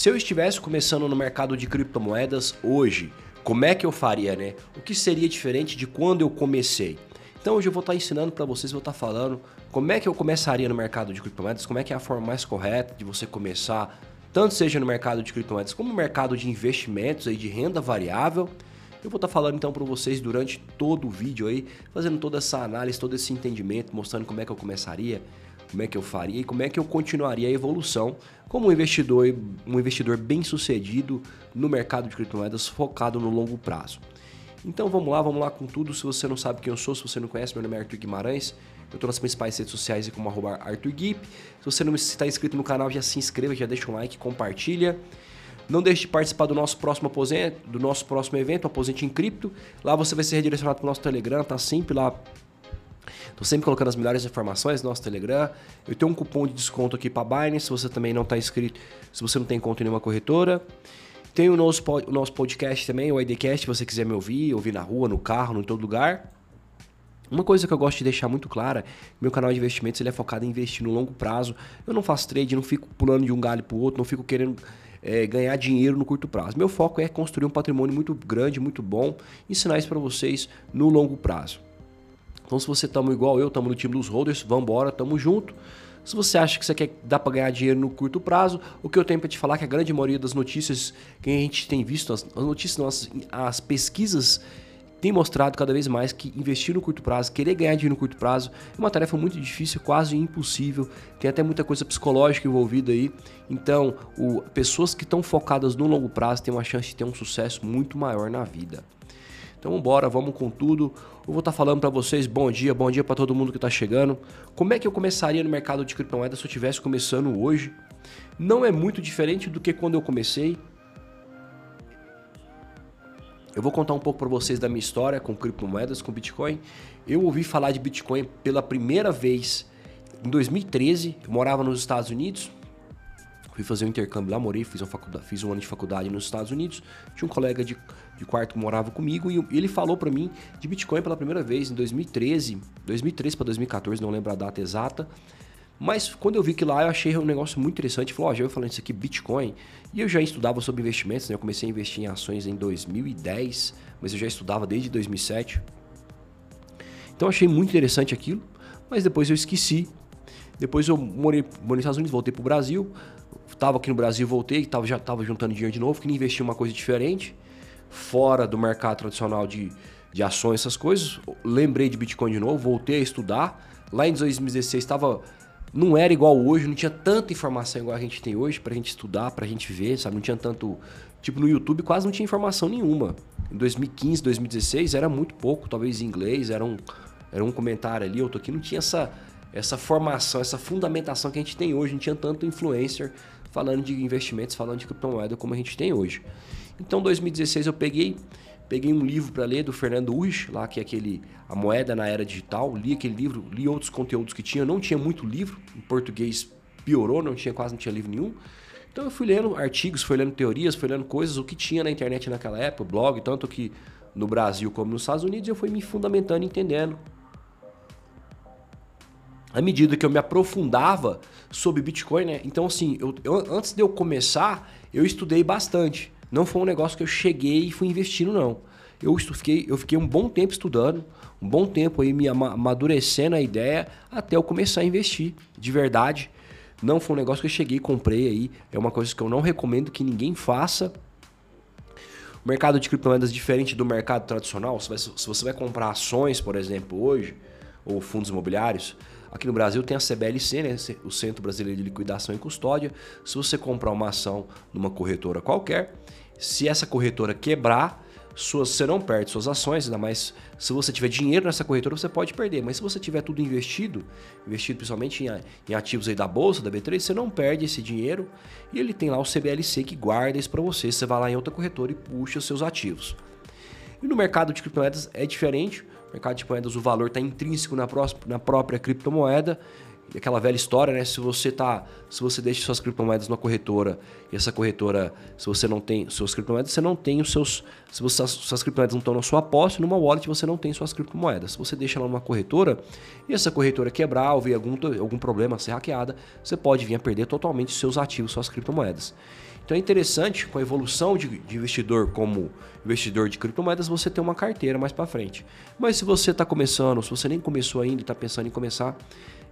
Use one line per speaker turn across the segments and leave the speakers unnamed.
se eu estivesse começando no mercado de criptomoedas hoje, como é que eu faria, né? O que seria diferente de quando eu comecei? Então hoje eu vou estar ensinando para vocês, vou estar falando como é que eu começaria no mercado de criptomoedas, como é que é a forma mais correta de você começar, tanto seja no mercado de criptomoedas como no mercado de investimentos aí de renda variável. Eu vou estar falando então para vocês durante todo o vídeo aí, fazendo toda essa análise, todo esse entendimento, mostrando como é que eu começaria, como é que eu faria e como é que eu continuaria a evolução como um investidor, um investidor bem sucedido no mercado de criptomoedas focado no longo prazo. Então vamos lá, vamos lá com tudo. Se você não sabe quem eu sou, se você não conhece, meu nome é Arthur Guimarães. Eu estou nas principais redes sociais como arroba Arthur Se você não está inscrito no canal, já se inscreva, já deixa um like, compartilha. Não deixe de participar do nosso próximo aposento, do nosso próximo evento, Aposente em Cripto. Lá você vai ser redirecionado para o nosso Telegram, tá sempre lá Tô sempre colocando as melhores informações no nosso Telegram. Eu tenho um cupom de desconto aqui para Binance, se você também não está inscrito, se você não tem conta em nenhuma corretora. Tem o nosso, o nosso podcast também, o IDcast, se você quiser me ouvir, ouvir na rua, no carro, em todo lugar. Uma coisa que eu gosto de deixar muito clara, meu canal de investimentos ele é focado em investir no longo prazo. Eu não faço trade, não fico pulando de um galho para o outro, não fico querendo é, ganhar dinheiro no curto prazo. Meu foco é construir um patrimônio muito grande, muito bom, ensinar isso para vocês no longo prazo. Então, se você estamos igual eu, estamos no time dos holders, vamos embora, tamo junto. Se você acha que você quer dá para ganhar dinheiro no curto prazo, o que eu tenho para te falar é que a grande maioria das notícias que a gente tem visto, as, as notícias nossas, as pesquisas tem mostrado cada vez mais que investir no curto prazo, querer ganhar dinheiro no curto prazo, é uma tarefa muito difícil, quase impossível. Tem até muita coisa psicológica envolvida aí. Então, o, pessoas que estão focadas no longo prazo têm uma chance de ter um sucesso muito maior na vida. Então bora, vamos com tudo. Eu vou estar tá falando para vocês bom dia, bom dia para todo mundo que está chegando. Como é que eu começaria no mercado de criptomoedas se eu estivesse começando hoje? Não é muito diferente do que quando eu comecei. Eu vou contar um pouco para vocês da minha história com criptomoedas, com Bitcoin. Eu ouvi falar de Bitcoin pela primeira vez em 2013. Eu morava nos Estados Unidos, fui fazer um intercâmbio lá, morei, fiz, uma fiz um ano de faculdade nos Estados Unidos. Tinha um colega de, de quarto que morava comigo e ele falou para mim de Bitcoin pela primeira vez em 2013, 2013 para 2014, não lembro a data exata. Mas quando eu vi que lá eu achei um negócio muito interessante, falou, ó, oh, já eu falando isso aqui, Bitcoin. E eu já estudava sobre investimentos, né? Eu comecei a investir em ações em 2010, mas eu já estudava desde 2007. Então achei muito interessante aquilo, mas depois eu esqueci. Depois eu morei, morei nos Estados Unidos, voltei pro Brasil, Estava aqui no Brasil, voltei, tava, já estava juntando dinheiro de novo, queria investir em uma coisa diferente, fora do mercado tradicional de, de ações, essas coisas. Lembrei de Bitcoin de novo, voltei a estudar. Lá em 2016 estava não era igual hoje, não tinha tanta informação igual a gente tem hoje para a gente estudar, para a gente ver, sabe? Não tinha tanto. Tipo, no YouTube quase não tinha informação nenhuma. Em 2015, 2016 era muito pouco, talvez em inglês, era um, era um comentário ali, outro aqui, não tinha essa, essa formação, essa fundamentação que a gente tem hoje, não tinha tanto influencer falando de investimentos, falando de criptomoeda como a gente tem hoje. Então, 2016 eu peguei, peguei um livro para ler do Fernando Urich, lá que é aquele a moeda na era digital, li aquele livro, li outros conteúdos que tinha, não tinha muito livro, em português piorou, não tinha quase não tinha livro nenhum. Então eu fui lendo artigos, fui lendo teorias, fui lendo coisas, o que tinha na internet naquela época, blog, tanto que no Brasil como nos Estados Unidos, eu fui me fundamentando, entendendo à medida que eu me aprofundava sobre Bitcoin, né? Então, assim, eu, eu, antes de eu começar, eu estudei bastante. Não foi um negócio que eu cheguei e fui investindo, não. Eu, fiquei, eu fiquei um bom tempo estudando, um bom tempo aí me amadurecendo a ideia até eu começar a investir, de verdade. Não foi um negócio que eu cheguei e comprei aí. É uma coisa que eu não recomendo que ninguém faça. O mercado de criptomoedas é diferente do mercado tradicional. Se você vai comprar ações, por exemplo, hoje, ou fundos imobiliários, Aqui no Brasil tem a CBLC, né? o Centro Brasileiro de Liquidação e Custódia. Se você comprar uma ação numa corretora qualquer, se essa corretora quebrar, suas, você não perde suas ações, ainda mais se você tiver dinheiro nessa corretora, você pode perder. Mas se você tiver tudo investido, investido principalmente em, em ativos aí da Bolsa, da B3, você não perde esse dinheiro. E ele tem lá o CBLC que guarda isso para você. Você vai lá em outra corretora e puxa os seus ativos. E no mercado de criptomoedas é diferente. Mercado de moedas o valor está intrínseco na, na própria criptomoeda. Aquela velha história, né? Se você tá, se você deixa suas criptomoedas numa corretora e essa corretora, se você não tem suas criptomoedas, você não tem os seus, se você, suas criptomoedas não estão na sua posse, numa wallet você não tem suas criptomoedas. Se você deixa ela numa corretora e essa corretora quebrar ou ver algum, algum problema, ser hackeada, você pode vir a perder totalmente seus ativos, suas criptomoedas. Então é interessante com a evolução de, de investidor como investidor de criptomoedas você ter uma carteira mais para frente. Mas se você está começando, se você nem começou ainda está pensando em começar,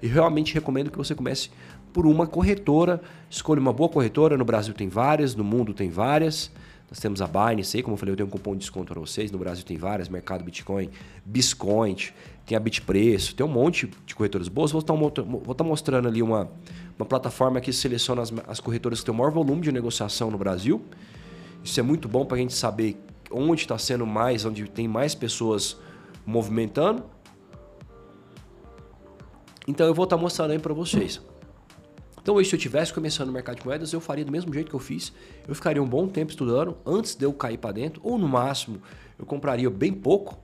eu realmente recomendo que você comece por uma corretora. Escolha uma boa corretora. No Brasil tem várias, no mundo tem várias. Nós temos a Binance como eu falei, eu tenho um cupom de desconto para vocês. No Brasil tem várias, Mercado Bitcoin, Biscoint, tem a Bitpreço, tem um monte de corretoras boas. Vou estar, vou estar mostrando ali uma, uma plataforma que seleciona as, as corretoras que têm o maior volume de negociação no Brasil. Isso é muito bom para a gente saber onde está sendo mais, onde tem mais pessoas movimentando. Então eu vou estar mostrando aí para vocês. Então, hoje, se eu tivesse começando no mercado de moedas, eu faria do mesmo jeito que eu fiz. Eu ficaria um bom tempo estudando antes de eu cair para dentro, ou no máximo, eu compraria bem pouco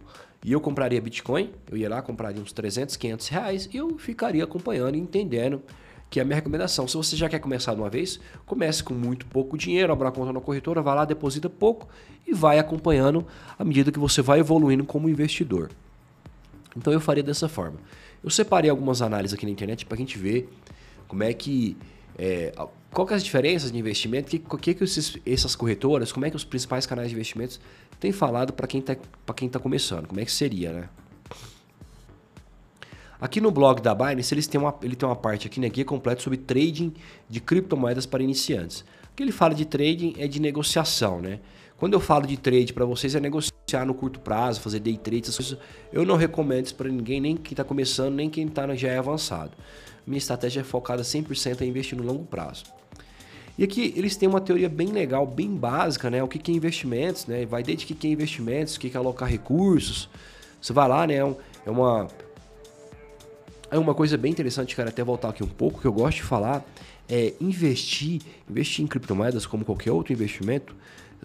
e eu compraria Bitcoin. Eu ia lá, compraria uns 300, 500 reais e eu ficaria acompanhando e entendendo que é a minha recomendação. Se você já quer começar de uma vez, comece com muito pouco dinheiro, abra uma conta na corretora, vai lá, deposita pouco e vai acompanhando à medida que você vai evoluindo como investidor. Então eu faria dessa forma. Eu separei algumas análises aqui na internet para a gente ver como é que. É, qual que é as diferenças de investimento? Que, que, que esses, essas corretoras, como é que os principais canais de investimentos têm falado para quem está tá começando? Como é que seria, né? Aqui no blog da Binance, eles têm uma, ele tem uma parte aqui, né, guia completo sobre trading de criptomoedas para iniciantes. O que ele fala de trading é de negociação, né? Quando eu falo de trade para vocês é negociar no curto prazo, fazer day trade, essas coisas. Eu não recomendo isso para ninguém, nem quem está começando, nem quem tá, já é avançado. Minha estratégia é focada 100% em investir no longo prazo. E aqui eles têm uma teoria bem legal, bem básica, né? O que, é investimentos, né? Vai desde o que é investimentos, o que é alocar recursos. Você vai lá, né? É uma é uma coisa bem interessante, cara, até voltar aqui um pouco, que eu gosto de falar, é investir, investir em criptomoedas como qualquer outro investimento,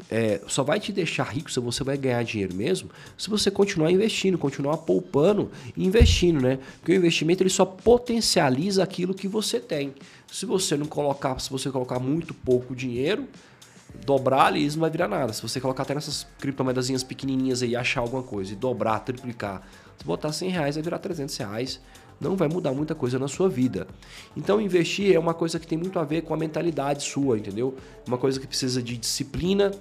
é, só vai te deixar rico se você vai ganhar dinheiro mesmo se você continuar investindo, continuar poupando e investindo, né? Porque o investimento ele só potencializa aquilo que você tem. Se você não colocar, se você colocar muito pouco dinheiro, dobrar ali isso não vai virar nada. Se você colocar até nessas criptomoedazinhas pequenininhas aí, achar alguma coisa e dobrar, triplicar, se botar 100 reais vai virar 300 reais não vai mudar muita coisa na sua vida. Então, investir é uma coisa que tem muito a ver com a mentalidade sua, entendeu? Uma coisa que precisa de disciplina,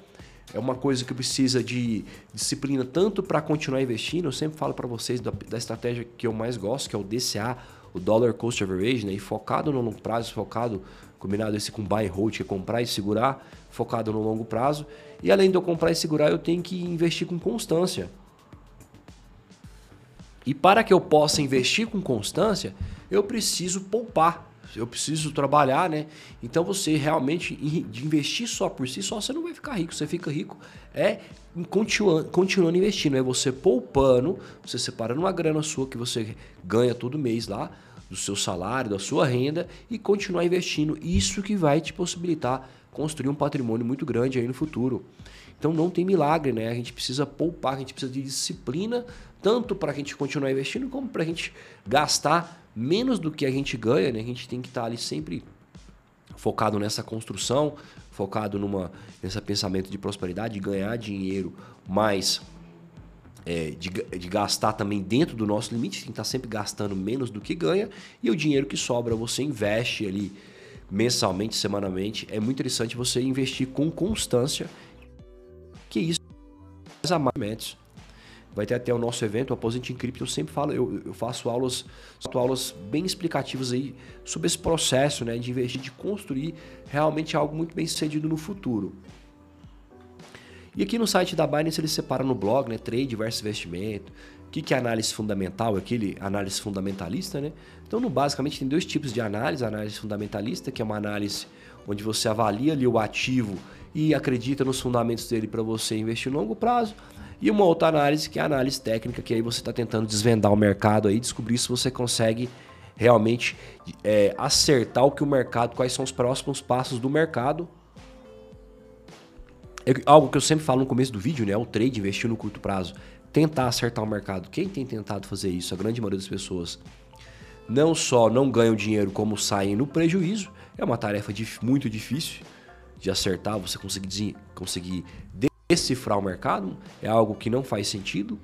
é uma coisa que precisa de disciplina tanto para continuar investindo. Eu sempre falo para vocês da, da, estratégia que eu mais gosto, que é o DCA, o Dollar Cost Average, né? E focado no longo prazo, focado, combinado esse com buy and hold, que é comprar e segurar, focado no longo prazo. E além de eu comprar e segurar, eu tenho que investir com constância. E para que eu possa investir com constância, eu preciso poupar. Eu preciso trabalhar, né? Então você realmente de investir só por si só, você não vai ficar rico. Você fica rico é continuando, continuando investindo. É você poupando, você separando uma grana sua que você ganha todo mês lá, do seu salário, da sua renda, e continuar investindo. Isso que vai te possibilitar construir um patrimônio muito grande aí no futuro. Então não tem milagre, né? A gente precisa poupar, a gente precisa de disciplina tanto para a gente continuar investindo como para a gente gastar menos do que a gente ganha, né? A gente tem que estar tá ali sempre focado nessa construção, focado numa nesse pensamento de prosperidade, de ganhar dinheiro, mas é, de, de, gastar também dentro do nosso limite, tem que estar tá sempre gastando menos do que ganha, e o dinheiro que sobra você investe ali mensalmente, semanalmente. É muito interessante você investir com constância, que isso a mais vai ter até o nosso evento, o Aposente em Cripto, eu sempre falo, eu, eu faço aulas, aulas bem explicativas aí sobre esse processo, né, de investir, de construir realmente algo muito bem sucedido no futuro. E aqui no site da Binance ele separa no blog, né, trade versus investimento, o que, que é análise fundamental, aquele análise fundamentalista, né? Então, no, basicamente, tem dois tipos de análise. A análise fundamentalista, que é uma análise onde você avalia ali o ativo e acredita nos fundamentos dele para você investir no longo prazo. E uma outra análise que é a análise técnica, que aí você está tentando desvendar o mercado aí, descobrir se você consegue realmente é, acertar o que o mercado, quais são os próximos passos do mercado. É algo que eu sempre falo no começo do vídeo, né? O trade, investir no curto prazo. Tentar acertar o mercado. Quem tem tentado fazer isso? A grande maioria das pessoas não só não ganham dinheiro, como saem no prejuízo. É uma tarefa muito difícil de acertar, você conseguir, conseguir decifrar o mercado. É algo que não faz sentido.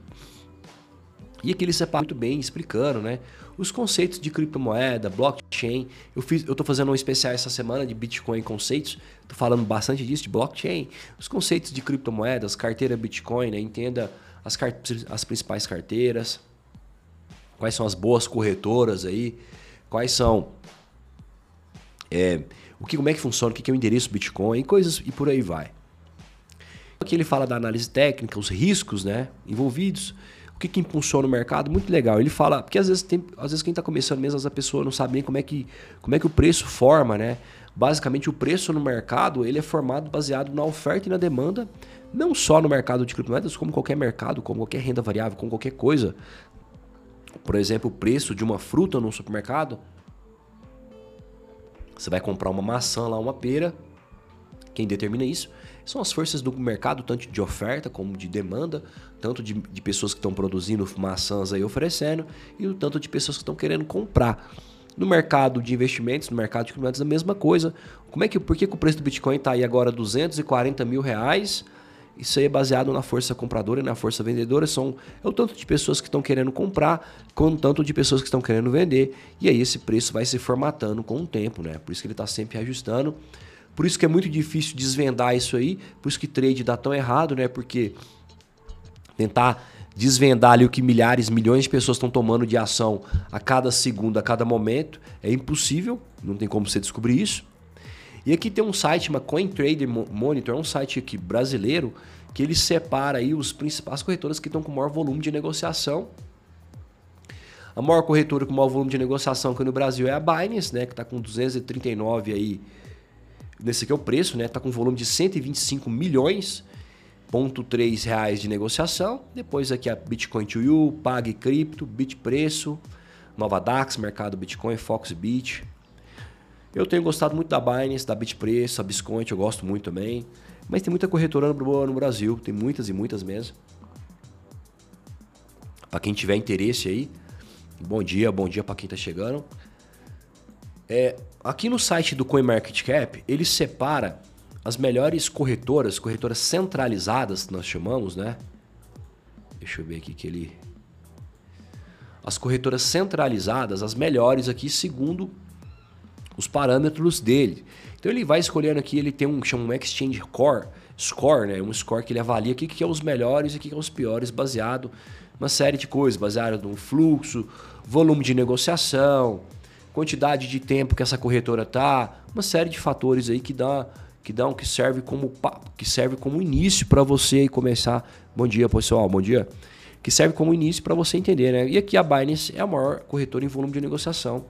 E aqui ele separa muito bem, explicando né, os conceitos de criptomoeda, blockchain. Eu fiz, eu fazendo um especial essa semana de Bitcoin conceitos. Estou falando bastante disso, de blockchain. Os conceitos de criptomoedas, carteira Bitcoin, né, entenda as, as principais carteiras, quais são as boas corretoras aí, quais são é, o que, como é que funciona, o que é o endereço Bitcoin, coisas e por aí vai. Aqui ele fala da análise técnica, os riscos né, envolvidos, o que, que impulsiona o mercado, muito legal. Ele fala, porque às vezes, tem, às vezes quem está começando mesmo, a pessoa não sabe nem como é, que, como é que o preço forma, né? Basicamente, o preço no mercado ele é formado baseado na oferta e na demanda, não só no mercado de criptomoedas, como qualquer mercado, como qualquer renda variável, como qualquer coisa. Por exemplo, o preço de uma fruta no supermercado. Você vai comprar uma maçã lá, uma pera. Quem determina isso são as forças do mercado, tanto de oferta como de demanda, tanto de, de pessoas que estão produzindo maçãs aí oferecendo, e o tanto de pessoas que estão querendo comprar. No mercado de investimentos, no mercado de criptomoedas, a mesma coisa. Como é que, por que, que o preço do Bitcoin está aí agora 240 mil reais? Isso aí é baseado na força compradora e na força vendedora. São, é o tanto de pessoas que estão querendo comprar, com o tanto de pessoas que estão querendo vender. E aí esse preço vai se formatando com o tempo, né? Por isso que ele está sempre ajustando. Por isso que é muito difícil desvendar isso aí. Por isso que trade dá tão errado, né? Porque tentar desvendar ali o que milhares, milhões de pessoas estão tomando de ação a cada segundo, a cada momento, é impossível, não tem como você descobrir isso. E aqui tem um site, uma CoinTrader Monitor, é um site aqui brasileiro, que ele separa aí os principais corretoras que estão com maior volume de negociação. A maior corretora com maior volume de negociação aqui no Brasil é a Binance, né, que está com 239 aí. Nesse aqui é o preço, né? Está com volume de 125 milhões. 0,3 reais de negociação. Depois aqui a Bitcoin to You, Pague Cripto, Bitpreço, Nova Dax, Mercado Bitcoin, Foxbit. Eu tenho gostado muito da Binance, da Bitpreço, a Biscoint, eu gosto muito também. Mas tem muita corretora boa no Brasil, tem muitas e muitas mesmo. Para quem tiver interesse aí, bom dia, bom dia para quem está chegando. É, aqui no site do CoinMarketCap, ele separa as melhores corretoras, corretoras centralizadas, nós chamamos, né? Deixa eu ver aqui que ele. As corretoras centralizadas, as melhores aqui, segundo os parâmetros dele. Então ele vai escolhendo aqui, ele tem um chama um Exchange Core, score, né? Um score que ele avalia o que, que é os melhores e o que, que é os piores, baseado uma série de coisas, baseado no fluxo, volume de negociação, quantidade de tempo que essa corretora tá, uma série de fatores aí que dá que dão que serve como que serve como início para você começar. Bom dia, pessoal. Bom dia. Que serve como início para você entender, né? E aqui a Binance é a maior corretora em volume de negociação.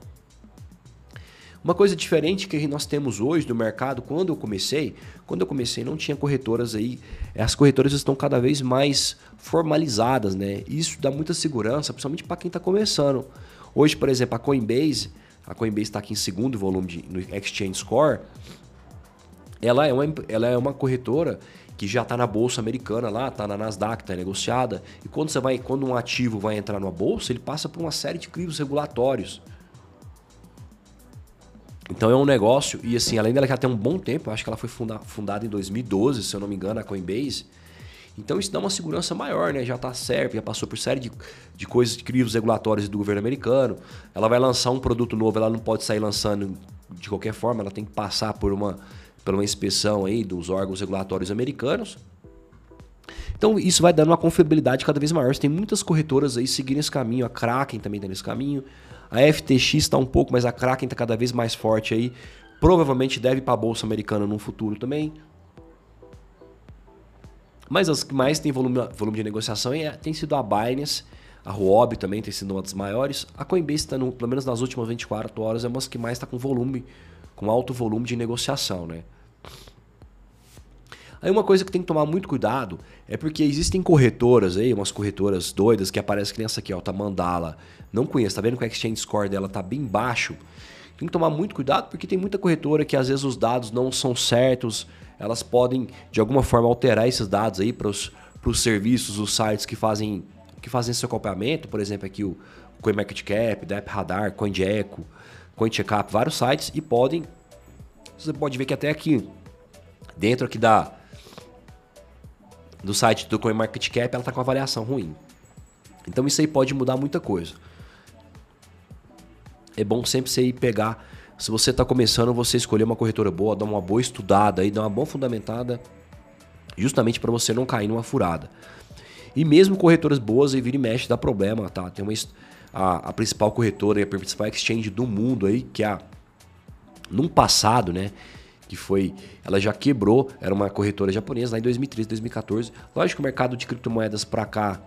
Uma coisa diferente que nós temos hoje no mercado, quando eu comecei, quando eu comecei não tinha corretoras aí, as corretoras estão cada vez mais formalizadas, né? Isso dá muita segurança, principalmente para quem está começando. Hoje, por exemplo, a Coinbase, a Coinbase está aqui em segundo volume de, no Exchange Score, ela é uma, ela é uma corretora que já está na bolsa americana lá, está na Nasdaq, está negociada. E quando você vai, quando um ativo vai entrar numa bolsa, ele passa por uma série de crivos regulatórios. Então é um negócio, e assim, além dela já tem um bom tempo, acho que ela foi funda, fundada em 2012, se eu não me engano, a Coinbase. Então isso dá uma segurança maior, né? Já está certo, já passou por série de, de coisas, de crivos regulatórios do governo americano. Ela vai lançar um produto novo, ela não pode sair lançando de qualquer forma, ela tem que passar por uma por uma inspeção aí dos órgãos regulatórios americanos. Então isso vai dando uma confiabilidade cada vez maior. Você tem muitas corretoras aí seguindo esse caminho, a Kraken também está nesse caminho. A FTX está um pouco, mas a Kraken está cada vez mais forte aí. Provavelmente deve para a bolsa americana no futuro também. Mas as que mais têm volume, volume de negociação é, tem sido a Binance, a Huobi também tem sido uma das maiores. A Coinbase está, pelo menos nas últimas 24 horas, é uma das que mais está com volume, com alto volume de negociação, né? Aí uma coisa que tem que tomar muito cuidado é porque existem corretoras aí, umas corretoras doidas que aparecem que nem essa aqui, ó, tá Mandala. Não conheço, tá vendo que o exchange score dela tá bem baixo? Tem que tomar muito cuidado porque tem muita corretora que às vezes os dados não são certos, elas podem de alguma forma alterar esses dados aí para os serviços, os sites que fazem que fazem esse acompanhamento, por exemplo, aqui o CoinMarketCap, Dep Radar, CoinGecko, CoinCheckup, vários sites e podem você pode ver que até aqui dentro aqui da do site do CoinMarketCap ela está com avaliação ruim. Então isso aí pode mudar muita coisa. É bom sempre você ir pegar, se você está começando, você escolher uma corretora boa, dar uma boa estudada aí, dar uma boa fundamentada, justamente para você não cair numa furada. E mesmo corretoras boas aí vira e mexe dá problema, tá? Tem uma a, a principal corretora e a principal exchange do mundo aí, que é a num passado, né, que foi, ela já quebrou, era uma corretora japonesa lá em 2013, 2014. Lógico que o mercado de criptomoedas para cá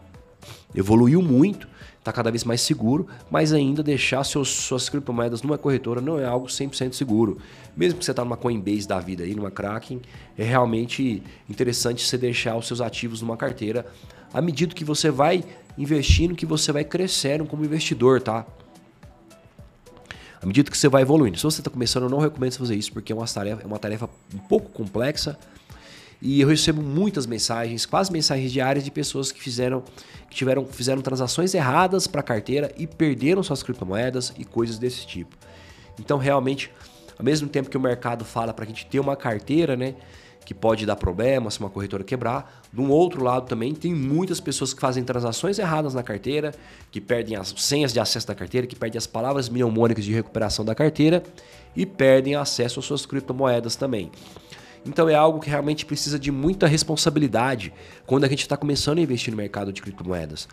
evoluiu muito, está cada vez mais seguro, mas ainda deixar seus, suas criptomoedas numa corretora não é algo 100% seguro. Mesmo que você está numa Coinbase da vida aí, numa Kraken, é realmente interessante você deixar os seus ativos numa carteira à medida que você vai investindo, que você vai crescendo como investidor, tá? À medida que você vai evoluindo. Se você está começando, eu não recomendo você fazer isso, porque é uma tarefa, é uma tarefa um pouco complexa. E eu recebo muitas mensagens, quase mensagens diárias de pessoas que fizeram, que tiveram, fizeram transações erradas para a carteira e perderam suas criptomoedas e coisas desse tipo. Então, realmente, ao mesmo tempo que o mercado fala para a gente ter uma carteira, né? que pode dar problema se uma corretora quebrar. De um outro lado também tem muitas pessoas que fazem transações erradas na carteira, que perdem as senhas de acesso da carteira, que perdem as palavras mnemônicas de recuperação da carteira e perdem acesso às suas criptomoedas também. Então é algo que realmente precisa de muita responsabilidade quando a gente está começando a investir no mercado de criptomoedas.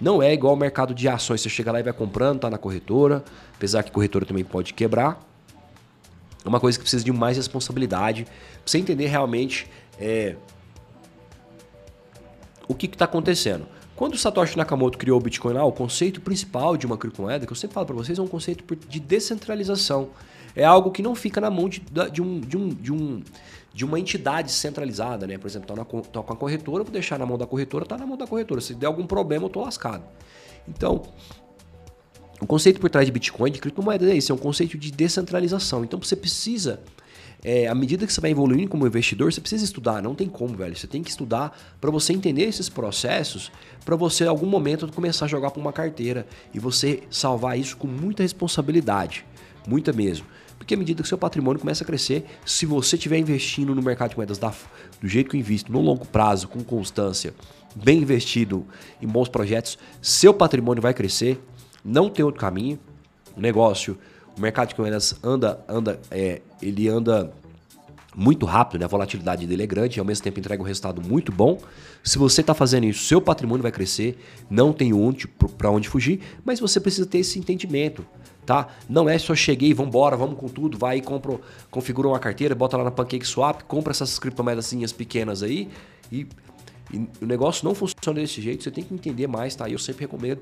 Não é igual ao mercado de ações, você chega lá e vai comprando, tá na corretora, apesar que a corretora também pode quebrar. É uma coisa que precisa de mais responsabilidade, pra você entender realmente é, o que está acontecendo. Quando o Satoshi Nakamoto criou o Bitcoin lá, o conceito principal de uma criptomoeda, que eu sempre falo para vocês, é um conceito de descentralização. É algo que não fica na mão de, de, um, de, um, de, um, de uma entidade centralizada, né? Por exemplo, tô, na, tô com a corretora, vou deixar na mão da corretora, tá na mão da corretora. Se der algum problema, eu tô lascado. Então, o conceito por trás de Bitcoin, de criptomoedas, é isso, é um conceito de descentralização. Então você precisa, é, à medida que você vai evoluindo como investidor, você precisa estudar, não tem como, velho. Você tem que estudar para você entender esses processos, para você, em algum momento, começar a jogar para uma carteira e você salvar isso com muita responsabilidade, muita mesmo. Porque à medida que seu patrimônio começa a crescer, se você estiver investindo no mercado de moedas da, do jeito que eu invisto, no longo prazo, com constância, bem investido em bons projetos, seu patrimônio vai crescer, não tem outro caminho. O negócio, o mercado de moedas anda, anda, é, ele anda muito rápido, né? a volatilidade dele é grande e ao mesmo tempo entrega um resultado muito bom. Se você está fazendo isso, seu patrimônio vai crescer, não tem onde para onde fugir, mas você precisa ter esse entendimento, tá? Não é só cheguei, vamos embora, vamos com tudo, vai e compra, configura uma carteira, bota lá na PancakeSwap, compra essas criptomoedas pequenas aí e, e o negócio não funciona desse jeito, você tem que entender mais, tá? Eu sempre recomendo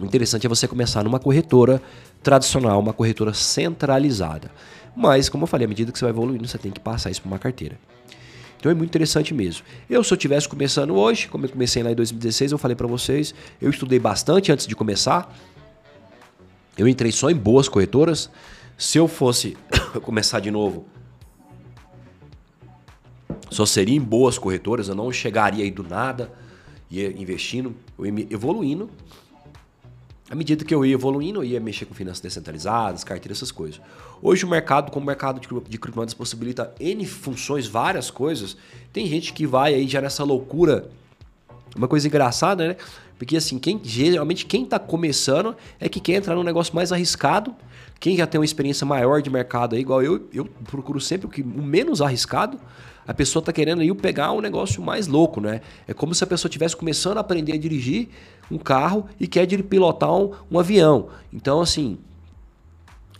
o interessante é você começar numa corretora tradicional, uma corretora centralizada. Mas, como eu falei, à medida que você vai evoluindo, você tem que passar isso para uma carteira. Então é muito interessante mesmo. Eu, se eu estivesse começando hoje, como eu comecei lá em 2016, eu falei para vocês, eu estudei bastante antes de começar. Eu entrei só em boas corretoras. Se eu fosse começar de novo, só seria em boas corretoras, eu não chegaria aí do nada, ia investindo, evoluindo à medida que eu ia evoluindo, eu ia mexer com finanças descentralizadas, carteiras, essas coisas. Hoje o mercado, como o mercado de criptomoedas possibilita N funções, várias coisas, tem gente que vai aí já nessa loucura. Uma coisa engraçada, né? Porque assim, quem, geralmente quem está começando é que quer entrar num negócio mais arriscado. Quem já tem uma experiência maior de mercado aí, igual eu, eu procuro sempre o, que, o menos arriscado. A pessoa está querendo aí pegar um negócio mais louco, né? É como se a pessoa estivesse começando a aprender a dirigir um carro e quer pilotar um, um avião. Então, assim,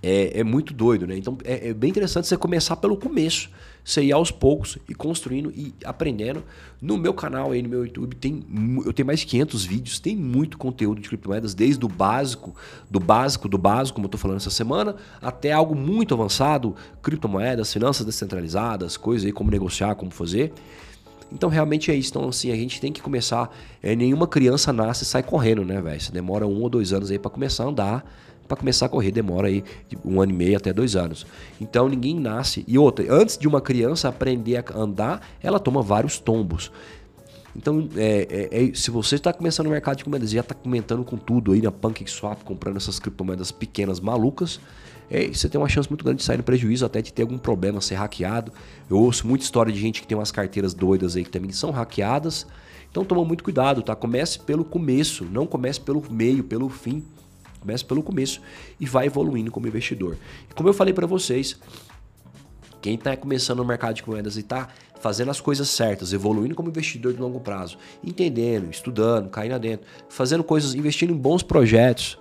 é, é, muito doido, né? Então é, é, bem interessante você começar pelo começo, você ir aos poucos e construindo e aprendendo. No meu canal aí no meu YouTube tem eu tenho mais de 500 vídeos, tem muito conteúdo de criptomoedas, desde o básico, do básico, do básico, como eu tô falando essa semana, até algo muito avançado, criptomoedas, finanças descentralizadas, coisas aí como negociar, como fazer. Então realmente é isso. Então, assim, a gente tem que começar. É, nenhuma criança nasce e sai correndo, né, velho? Você demora um ou dois anos aí para começar a andar. Para começar a correr, demora aí um ano e meio até dois anos. Então ninguém nasce. E outra, antes de uma criança aprender a andar, ela toma vários tombos. Então, é, é, é, se você está começando no mercado de e já está comentando com tudo aí na PancakeSwap, comprando essas criptomoedas pequenas malucas, é, você tem uma chance muito grande de sair no prejuízo, até de ter algum problema, ser hackeado. Eu ouço muita história de gente que tem umas carteiras doidas aí que também são hackeadas. Então toma muito cuidado, tá? Comece pelo começo, não comece pelo meio, pelo fim. Comece pelo começo e vai evoluindo como investidor. E como eu falei para vocês, quem está começando no mercado de moedas e está fazendo as coisas certas, evoluindo como investidor de longo prazo, entendendo, estudando, caindo adentro, fazendo coisas, investindo em bons projetos,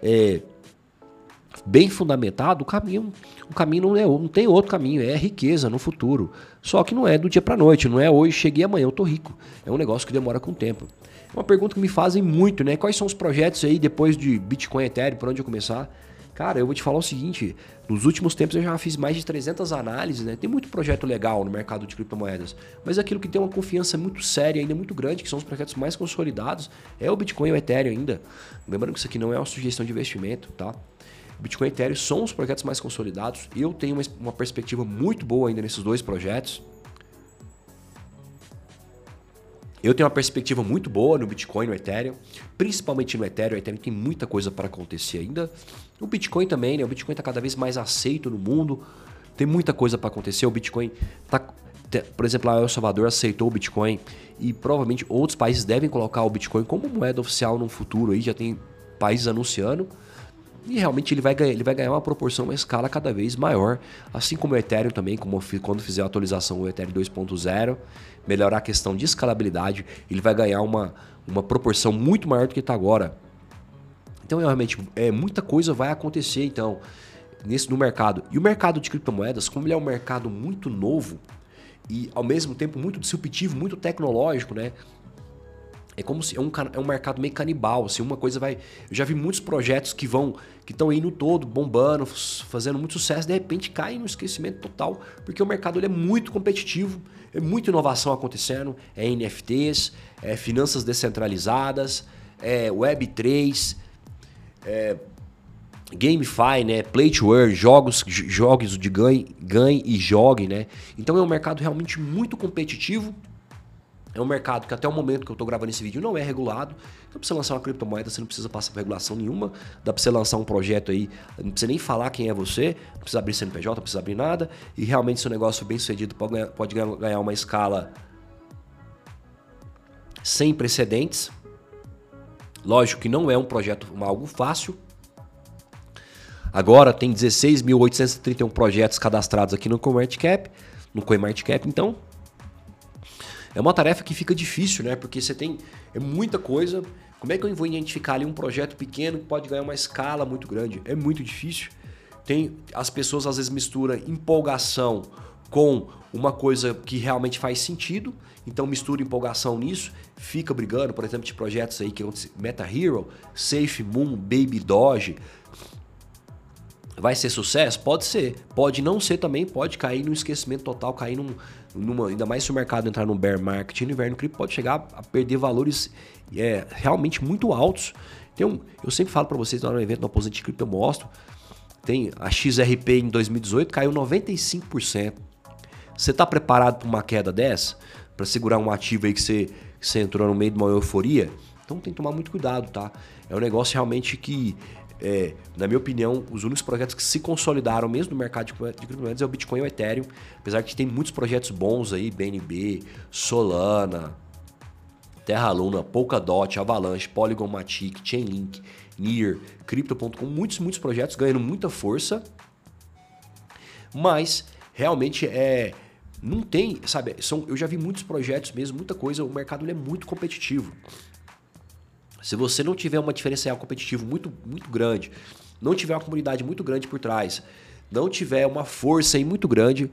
é, bem fundamentado, o caminho, o caminho não, é, não tem outro caminho, é riqueza no futuro. Só que não é do dia para noite, não é hoje cheguei amanhã eu tô rico. É um negócio que demora com tempo. É uma pergunta que me fazem muito, né? Quais são os projetos aí depois de Bitcoin, Ethereum, por onde eu começar? Cara, eu vou te falar o seguinte, nos últimos tempos eu já fiz mais de 300 análises, né? Tem muito projeto legal no mercado de criptomoedas, mas aquilo que tem uma confiança muito séria, ainda muito grande, que são os projetos mais consolidados, é o Bitcoin e o Ethereum ainda. Lembrando que isso aqui não é uma sugestão de investimento, tá? Bitcoin e Ethereum são os projetos mais consolidados. Eu tenho uma, uma perspectiva muito boa ainda nesses dois projetos. Eu tenho uma perspectiva muito boa no Bitcoin e no Ethereum, principalmente no Ethereum. O Ethereum tem muita coisa para acontecer ainda. O Bitcoin também, né? O Bitcoin está cada vez mais aceito no mundo. Tem muita coisa para acontecer. O Bitcoin tá, por exemplo, El Salvador aceitou o Bitcoin e provavelmente outros países devem colocar o Bitcoin como moeda oficial no futuro. Aí já tem países anunciando. E realmente ele vai, ganhar, ele vai ganhar uma proporção, uma escala cada vez maior. Assim como o Ethereum também, como quando fizer a atualização o Ethereum 2.0, melhorar a questão de escalabilidade, ele vai ganhar uma, uma proporção muito maior do que está agora. Então, realmente, é, muita coisa vai acontecer então nesse no mercado. E o mercado de criptomoedas, como ele é um mercado muito novo e ao mesmo tempo muito disruptivo, muito tecnológico, né? É como se é um, é um mercado meio canibal, assim, uma coisa vai. Eu já vi muitos projetos que vão, que estão no todo, bombando, fazendo muito sucesso, de repente caem no esquecimento total, porque o mercado ele é muito competitivo, é muita inovação acontecendo, é NFTs, é finanças descentralizadas, é Web3, é GameFi, né? Play to earn, jogos, jogos de ganhe, ganhe e jogue, né? Então é um mercado realmente muito competitivo é um mercado que até o momento que eu estou gravando esse vídeo não é regulado. Então, para você lançar uma criptomoeda, você não precisa passar por regulação nenhuma. Dá para você lançar um projeto aí, não precisa nem falar quem é você, não precisa abrir CNPJ, não precisa abrir nada. E realmente seu negócio bem sucedido pode ganhar, pode ganhar uma escala sem precedentes. Lógico que não é um projeto algo fácil. Agora tem 16.831 projetos cadastrados aqui no CoinMarketCap, no CoinMarketCap, então é uma tarefa que fica difícil, né? Porque você tem é muita coisa. Como é que eu vou identificar ali um projeto pequeno que pode ganhar uma escala muito grande? É muito difícil. Tem as pessoas às vezes misturam empolgação com uma coisa que realmente faz sentido, então mistura empolgação nisso, fica brigando, por exemplo, de projetos aí que Meta Hero, Safe Moon, Baby Doge, Vai ser sucesso? Pode ser. Pode não ser também, pode cair no esquecimento total, cair num, numa, ainda mais se o mercado entrar no bear market no inverno cripto, pode chegar a perder valores é, realmente muito altos. Um, eu sempre falo para vocês lá no evento do Aposente Cripto, eu mostro. Tem a XRP em 2018 caiu 95%. Você está preparado para uma queda dessa? Para segurar um ativo aí que você, que você entrou no meio de uma euforia? Então tem que tomar muito cuidado, tá? É um negócio realmente que é, na minha opinião, os únicos projetos que se consolidaram mesmo no mercado de criptomoedas é o Bitcoin e o Ethereum. Apesar que tem muitos projetos bons aí, BNB, Solana, Terra Luna, Polkadot, Avalanche, Polygon Matic, Chainlink, Near, Crypto.com, muitos, muitos projetos ganhando muita força. Mas realmente é não tem, sabe, são, eu já vi muitos projetos mesmo, muita coisa, o mercado é muito competitivo. Se você não tiver uma diferencial competitivo muito, muito grande, não tiver uma comunidade muito grande por trás, não tiver uma força aí muito grande,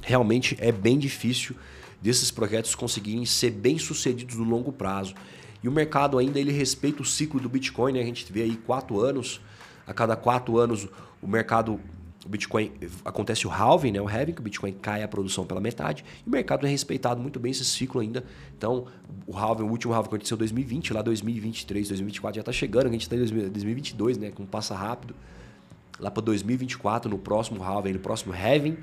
realmente é bem difícil desses projetos conseguirem ser bem sucedidos no longo prazo. E o mercado ainda ele respeita o ciclo do Bitcoin, né? a gente vê aí quatro anos, a cada quatro anos o mercado o Bitcoin acontece o halving, né, o halving, que o Bitcoin cai a produção pela metade, e o mercado tem respeitado muito bem esse ciclo ainda. Então, o halving, o último halving aconteceu em 2020, lá 2023, 2024 já está chegando, a gente está em 2022, né, com passa rápido. Lá para 2024, no próximo halving, no próximo halving,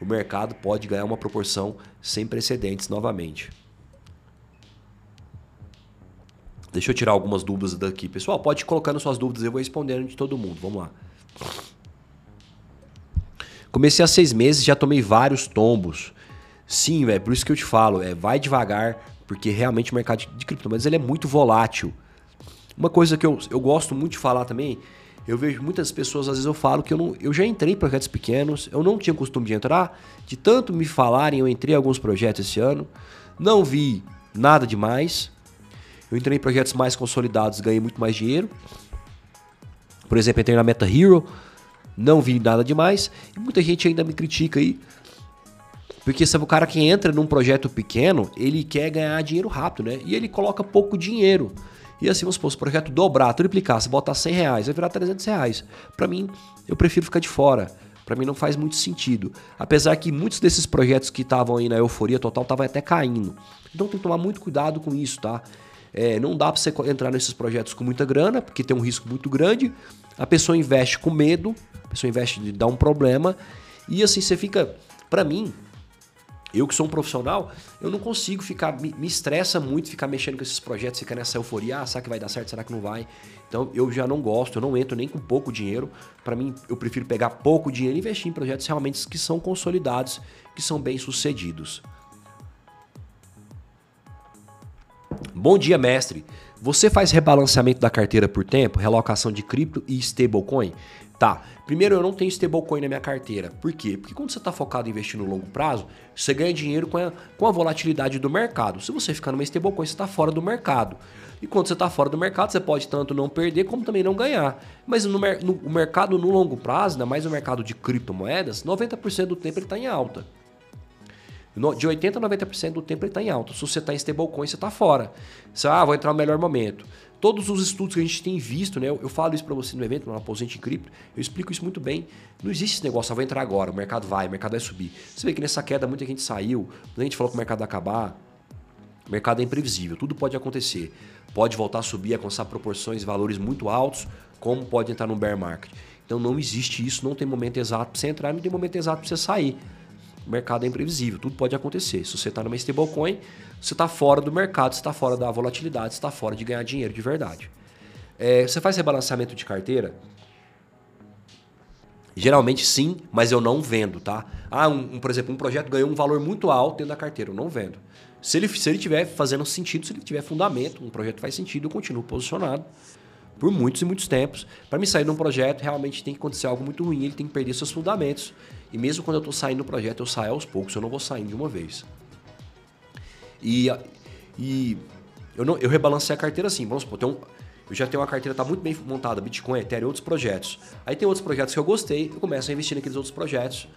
o mercado pode ganhar uma proporção sem precedentes novamente. Deixa eu tirar algumas dúvidas daqui. Pessoal, pode ir colocando suas dúvidas, eu vou respondendo de todo mundo. Vamos lá. Comecei há seis meses, já tomei vários tombos. Sim, é por isso que eu te falo, é, vai devagar, porque realmente o mercado de criptomoedas ele é muito volátil. Uma coisa que eu, eu gosto muito de falar também, eu vejo muitas pessoas, às vezes eu falo que eu, não, eu já entrei em projetos pequenos, eu não tinha costume de entrar, de tanto me falarem, eu entrei em alguns projetos esse ano, não vi nada demais. Eu entrei em projetos mais consolidados, ganhei muito mais dinheiro. Por exemplo, entrei na Meta Hero, não vi nada demais. E muita gente ainda me critica aí. Porque sabe, o cara que entra num projeto pequeno, ele quer ganhar dinheiro rápido, né? E ele coloca pouco dinheiro. E assim, vamos supor, se o projeto dobrar, triplicar, se botar 100 reais, vai virar 300 reais. Para mim, eu prefiro ficar de fora. Para mim não faz muito sentido. Apesar que muitos desses projetos que estavam aí na euforia total estavam até caindo. Então tem que tomar muito cuidado com isso, tá? É, não dá para você entrar nesses projetos com muita grana, porque tem um risco muito grande. A pessoa investe com medo, a pessoa investe de dar um problema. E assim, você fica. Para mim, eu que sou um profissional, eu não consigo ficar. Me, me estressa muito ficar mexendo com esses projetos, ficar nessa euforia. Ah, será que vai dar certo? Será que não vai? Então eu já não gosto, eu não entro nem com pouco dinheiro. Para mim, eu prefiro pegar pouco dinheiro e investir em projetos realmente que são consolidados, que são bem sucedidos. Bom dia, mestre. Você faz rebalanceamento da carteira por tempo, relocação de cripto e stablecoin? Tá. Primeiro, eu não tenho stablecoin na minha carteira. Por quê? Porque quando você está focado em investir no longo prazo, você ganha dinheiro com a, com a volatilidade do mercado. Se você ficar numa stablecoin, você está fora do mercado. E quando você está fora do mercado, você pode tanto não perder como também não ganhar. Mas no, no o mercado no longo prazo, ainda mais o mercado de criptomoedas, 90% do tempo ele está em alta. De 80% a 90% do tempo ele está em alta. Se você está em stablecoin, você está fora. Você, ah, vou entrar no melhor momento. Todos os estudos que a gente tem visto, né? Eu, falo isso para você no evento, no Aposente em Cripto, eu explico isso muito bem. Não existe esse negócio, ah, vou entrar agora, o mercado vai, o mercado vai subir. Você vê que nessa queda muita gente saiu, a gente falou que o mercado vai acabar. O mercado é imprevisível, tudo pode acontecer. Pode voltar a subir, alcançar proporções, valores muito altos, como pode entrar no bear market. Então não existe isso, não tem momento exato para você entrar, não tem momento exato para você sair. O mercado é imprevisível, tudo pode acontecer. Se você está numa stablecoin, você está fora do mercado, você está fora da volatilidade, você está fora de ganhar dinheiro de verdade. É, você faz rebalanceamento de carteira? Geralmente sim, mas eu não vendo, tá? Ah, um, um, por exemplo, um projeto ganhou um valor muito alto dentro da carteira, eu não vendo. Se ele, se ele tiver fazendo sentido, se ele tiver fundamento, um projeto faz sentido, eu continuo posicionado por muitos e muitos tempos. Para me sair de um projeto, realmente tem que acontecer algo muito ruim, ele tem que perder seus fundamentos. E mesmo quando eu estou saindo do projeto, eu saio aos poucos, eu não vou saindo de uma vez. E, e eu, não, eu rebalancei a carteira assim, vamos supor, um, eu já tenho uma carteira tá muito bem montada, Bitcoin, Ethereum, outros projetos. Aí tem outros projetos que eu gostei, eu começo a investir naqueles outros projetos.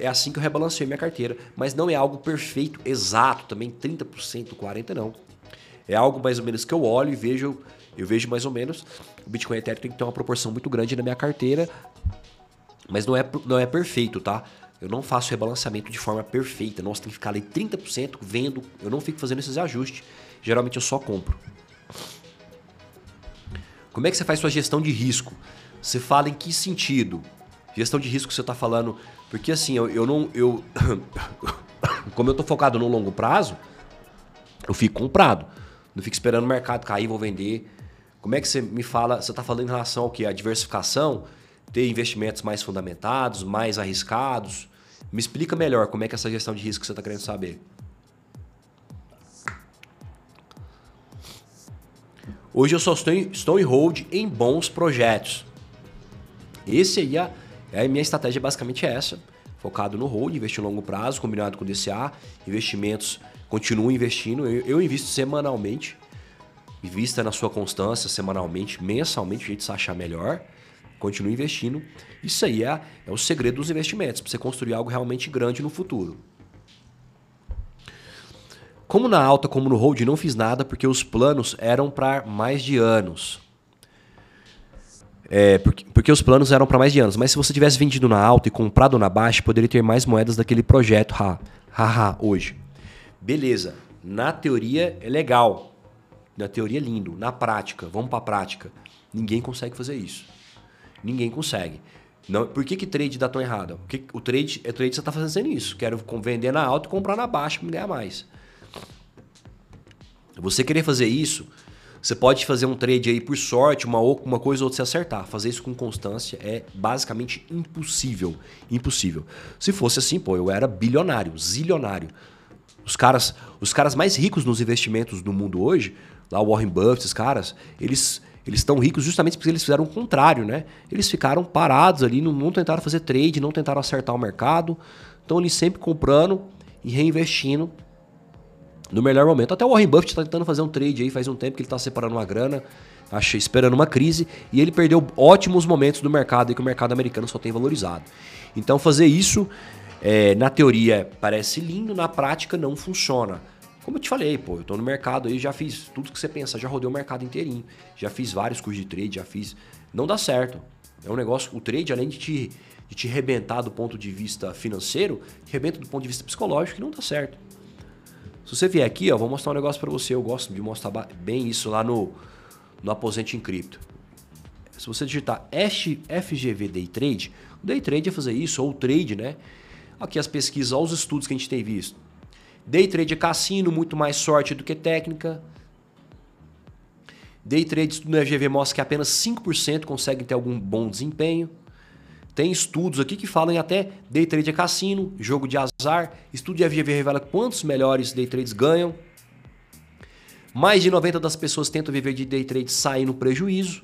É assim que eu rebalancei minha carteira, mas não é algo perfeito, exato, também 30%, 40% não. É algo mais ou menos que eu olho e vejo, eu vejo mais ou menos, o Bitcoin e Ethereum tem que ter uma proporção muito grande na minha carteira, mas não é, não é perfeito, tá? Eu não faço rebalanceamento de forma perfeita. Nossa, tem que ficar ali 30% vendo. Eu não fico fazendo esses ajustes. Geralmente eu só compro. Como é que você faz sua gestão de risco? Você fala em que sentido? Gestão de risco você está falando. Porque assim, eu, eu não. Eu, como eu estou focado no longo prazo, eu fico comprado. Não fico esperando o mercado cair, vou vender. Como é que você me fala? Você está falando em relação ao que? A diversificação? ter investimentos mais fundamentados, mais arriscados? Me explica melhor como é que é essa gestão de risco você está querendo saber. Hoje eu só estou em, estou em hold em bons projetos. Esse aí, a, é a minha estratégia basicamente é essa. Focado no hold, investir longo prazo, combinado com DCA, investimentos, continuo investindo. Eu, eu invisto semanalmente. Invista na sua constância semanalmente, mensalmente, o jeito de se achar melhor. Continue investindo. Isso aí é, é o segredo dos investimentos, para você construir algo realmente grande no futuro. Como na alta, como no hold, não fiz nada porque os planos eram para mais de anos. É, porque, porque os planos eram para mais de anos. Mas se você tivesse vendido na alta e comprado na baixa, poderia ter mais moedas daquele projeto. Ha, ha, ha, hoje. Beleza. Na teoria é legal. Na teoria lindo. Na prática, vamos para a prática. Ninguém consegue fazer isso. Ninguém consegue. Não, por que, que trade dá tão errado? Porque o trade, é trade você está fazendo isso. Quero vender na alta e comprar na baixa para ganhar mais. Você querer fazer isso, Você pode fazer um trade aí por sorte, uma, uma coisa ou outra se acertar. Fazer isso com constância é basicamente impossível. Impossível. Se fosse assim, pô, eu era bilionário, zilionário. Os caras, os caras mais ricos nos investimentos do mundo hoje, lá o Warren Buffett, esses caras, eles eles estão ricos justamente porque eles fizeram o contrário, né? Eles ficaram parados ali, não, não tentaram fazer trade, não tentaram acertar o mercado. Então eles sempre comprando e reinvestindo no melhor momento. Até o Warren Buffett está tentando fazer um trade aí, faz um tempo que ele está separando uma grana, achei, esperando uma crise, e ele perdeu ótimos momentos do mercado e que o mercado americano só tem valorizado. Então fazer isso, é, na teoria, parece lindo, na prática não funciona. Como eu te falei, pô, eu tô no mercado aí, já fiz tudo que você pensa, já rodei o mercado inteirinho. Já fiz vários cursos de trade, já fiz. Não dá certo. É um negócio, o trade, além de te, de te rebentar do ponto de vista financeiro, te rebenta do ponto de vista psicológico que não dá certo. Se você vier aqui, ó, vou mostrar um negócio para você. Eu gosto de mostrar bem isso lá no, no Aposente em Cripto. Se você digitar FGV Day Trade, o Day Trade é fazer isso, ou o trade, né? Aqui as pesquisas, olha os estudos que a gente tem visto. Day trade é cassino, muito mais sorte do que técnica. Day trade estudo no FGV mostra que apenas 5% conseguem ter algum bom desempenho. Tem estudos aqui que falam em até day trade é cassino, jogo de azar. Estudo de FGV revela quantos melhores day trades ganham. Mais de 90% das pessoas tentam viver de day trade saem no prejuízo.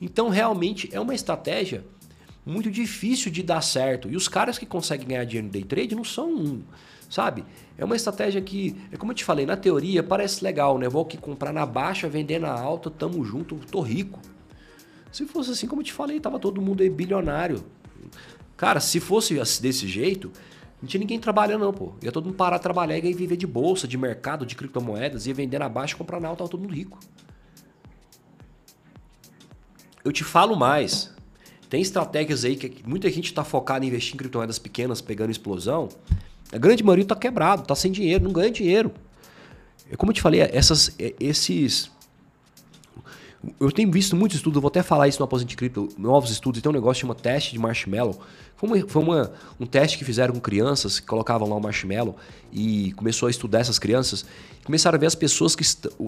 Então, realmente é uma estratégia muito difícil de dar certo. E os caras que conseguem ganhar dinheiro no day trade não são sabe? É uma estratégia que, é como eu te falei, na teoria parece legal, né? Vou aqui comprar na baixa, vender na alta, tamo junto, tô rico. Se fosse assim, como eu te falei, tava todo mundo aí bilionário. Cara, se fosse desse jeito, não tinha ninguém trabalhando não, pô. Ia todo mundo parar de trabalhar e viver de bolsa, de mercado, de criptomoedas, ia vender na baixa, comprar na alta, tava todo mundo rico. Eu te falo mais. Tem estratégias aí que muita gente está focada em investir em criptomoedas pequenas, pegando explosão. A grande maioria está quebrado, está sem dinheiro, não ganha dinheiro. É como eu te falei, essas, é, esses. Eu tenho visto muitos estudos, vou até falar isso no Aposente Cripto, novos estudos, tem um negócio que chama teste de marshmallow. Foi, uma, foi uma, um teste que fizeram com crianças, que colocavam lá o marshmallow e começou a estudar essas crianças. Começaram a ver as pessoas que.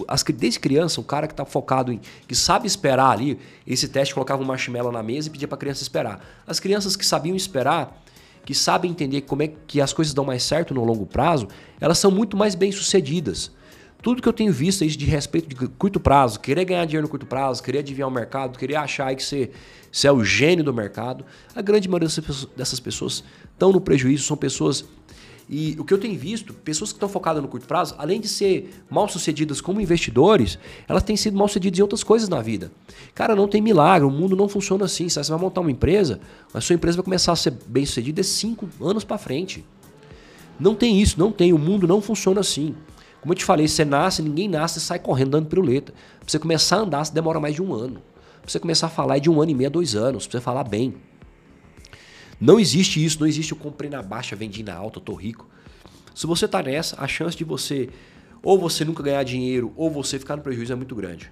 As, desde criança, o cara que está focado em. que sabe esperar ali, esse teste colocava um marshmallow na mesa e pedia para a criança esperar. As crianças que sabiam esperar que sabem entender como é que as coisas dão mais certo no longo prazo, elas são muito mais bem sucedidas. Tudo que eu tenho visto aí de respeito de curto prazo, querer ganhar dinheiro no curto prazo, querer adivinhar o mercado, querer achar que você, você é o gênio do mercado, a grande maioria dessas pessoas estão no prejuízo, são pessoas e o que eu tenho visto, pessoas que estão focadas no curto prazo, além de ser mal sucedidas como investidores, elas têm sido mal sucedidas em outras coisas na vida. Cara, não tem milagre, o mundo não funciona assim. Você vai montar uma empresa, a sua empresa vai começar a ser bem sucedida cinco anos para frente. Não tem isso, não tem. O mundo não funciona assim. Como eu te falei, você nasce, ninguém nasce e sai correndo dando piruleta. Pra você começar a andar, demora mais de um ano. Pra você começar a falar é de um ano e meio a dois anos, pra você falar bem. Não existe isso, não existe eu comprei na baixa, vendi na alta, tô rico. Se você tá nessa, a chance de você ou você nunca ganhar dinheiro ou você ficar no prejuízo é muito grande.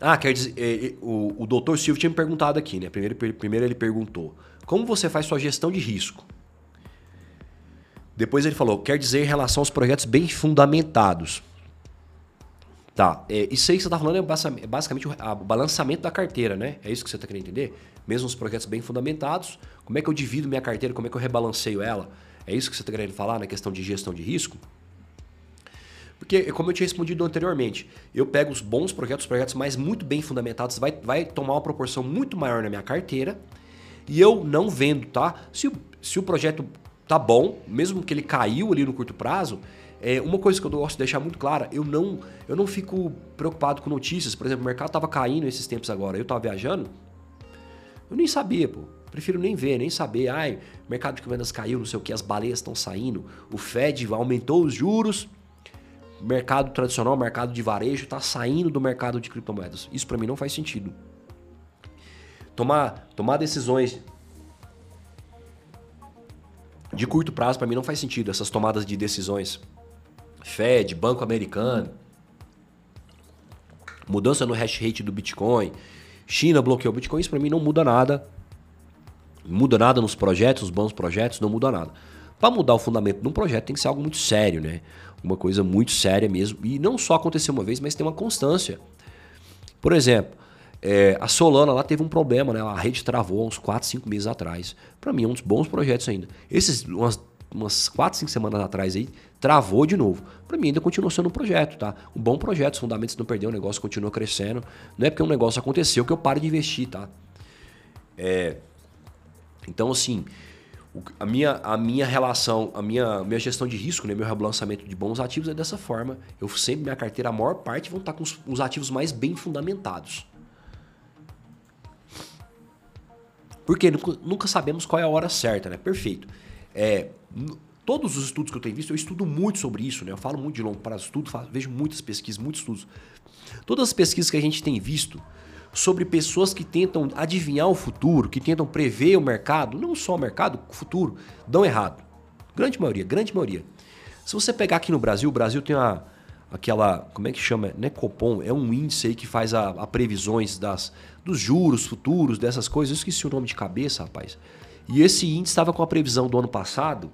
Ah, quer dizer, é, é, o, o doutor Silvio tinha me perguntado aqui, né? Primeiro, primeiro ele perguntou: como você faz sua gestão de risco? Depois ele falou: quer dizer em relação aos projetos bem fundamentados. Tá, é, isso aí que você está falando é, é basicamente o, balançamento da carteira, né? É isso que você está querendo entender? Mesmo os projetos bem fundamentados, como é que eu divido minha carteira, como é que eu rebalanceio ela? É isso que você está querendo falar na questão de gestão de risco? Porque, como eu tinha respondido anteriormente, eu pego os bons projetos, os projetos mais muito bem fundamentados, vai, vai tomar uma proporção muito maior na minha carteira e eu não vendo, tá? Se, se o projeto tá bom, mesmo que ele caiu ali no curto prazo, é, uma coisa que eu gosto de deixar muito clara, eu não, eu não fico preocupado com notícias. Por exemplo, o mercado estava caindo esses tempos agora, eu estava viajando, eu nem sabia, pô. Prefiro nem ver, nem saber. Ai, mercado de vendas caiu, não sei o que, as baleias estão saindo, o Fed aumentou os juros, mercado tradicional, mercado de varejo, está saindo do mercado de criptomoedas. Isso para mim não faz sentido. Tomar, tomar decisões de curto prazo para mim não faz sentido, essas tomadas de decisões. Fed, Banco Americano, mudança no hash rate do Bitcoin, China bloqueou o Bitcoin, isso para mim não muda nada. Muda nada nos projetos, nos bons projetos, não muda nada. Para mudar o fundamento de um projeto tem que ser algo muito sério, né? Uma coisa muito séria mesmo. E não só acontecer uma vez, mas ter uma constância. Por exemplo, é, a Solana lá teve um problema, né? A rede travou uns 4, 5 meses atrás. Para mim, é um dos bons projetos ainda. Esses, umas, umas 4, 5 semanas atrás aí, travou de novo. Para mim, ainda continua sendo um projeto, tá? Um bom projeto, os fundamentos não perdeu, o negócio continua crescendo. Não é porque um negócio aconteceu que eu pare de investir, tá? É, então, assim, a minha, a minha relação, a minha, minha gestão de risco, né, meu rebalançamento de bons ativos é dessa forma. Eu sempre, minha carteira, a maior parte vão estar com os, os ativos mais bem fundamentados. Porque nunca, nunca, sabemos qual é a hora certa, né? Perfeito. É, todos os estudos que eu tenho visto, eu estudo muito sobre isso, né? Eu falo muito de longo prazo, estudo, faço, vejo muitas pesquisas, muitos estudos. Todas as pesquisas que a gente tem visto sobre pessoas que tentam adivinhar o futuro, que tentam prever o mercado, não só o mercado, o futuro, dão errado. Grande maioria, grande maioria. Se você pegar aqui no Brasil, o Brasil tem uma, aquela, como é que chama? Não é Copom, é um índice aí que faz a, a previsões das, dos juros futuros, dessas coisas. Eu esqueci o nome de cabeça, rapaz. E esse índice estava com a previsão do ano passado,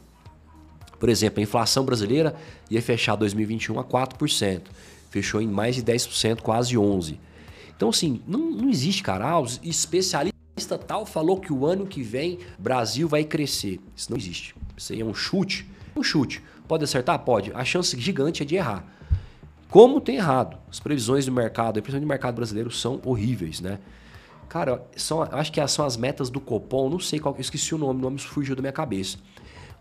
por exemplo, a inflação brasileira ia fechar 2021 a 4%. Fechou em mais de 10%, quase 11%. Então, assim, não, não existe, cara. Ah, os especialista tal falou que o ano que vem Brasil vai crescer. Isso não existe. Isso aí é um chute. Um chute. Pode acertar? Pode. A chance gigante é de errar. Como tem errado? As previsões do mercado, principalmente do mercado brasileiro, são horríveis, né? Cara, são, acho que são as metas do Copom, não sei qual, esqueci o nome, o nome fugiu da minha cabeça.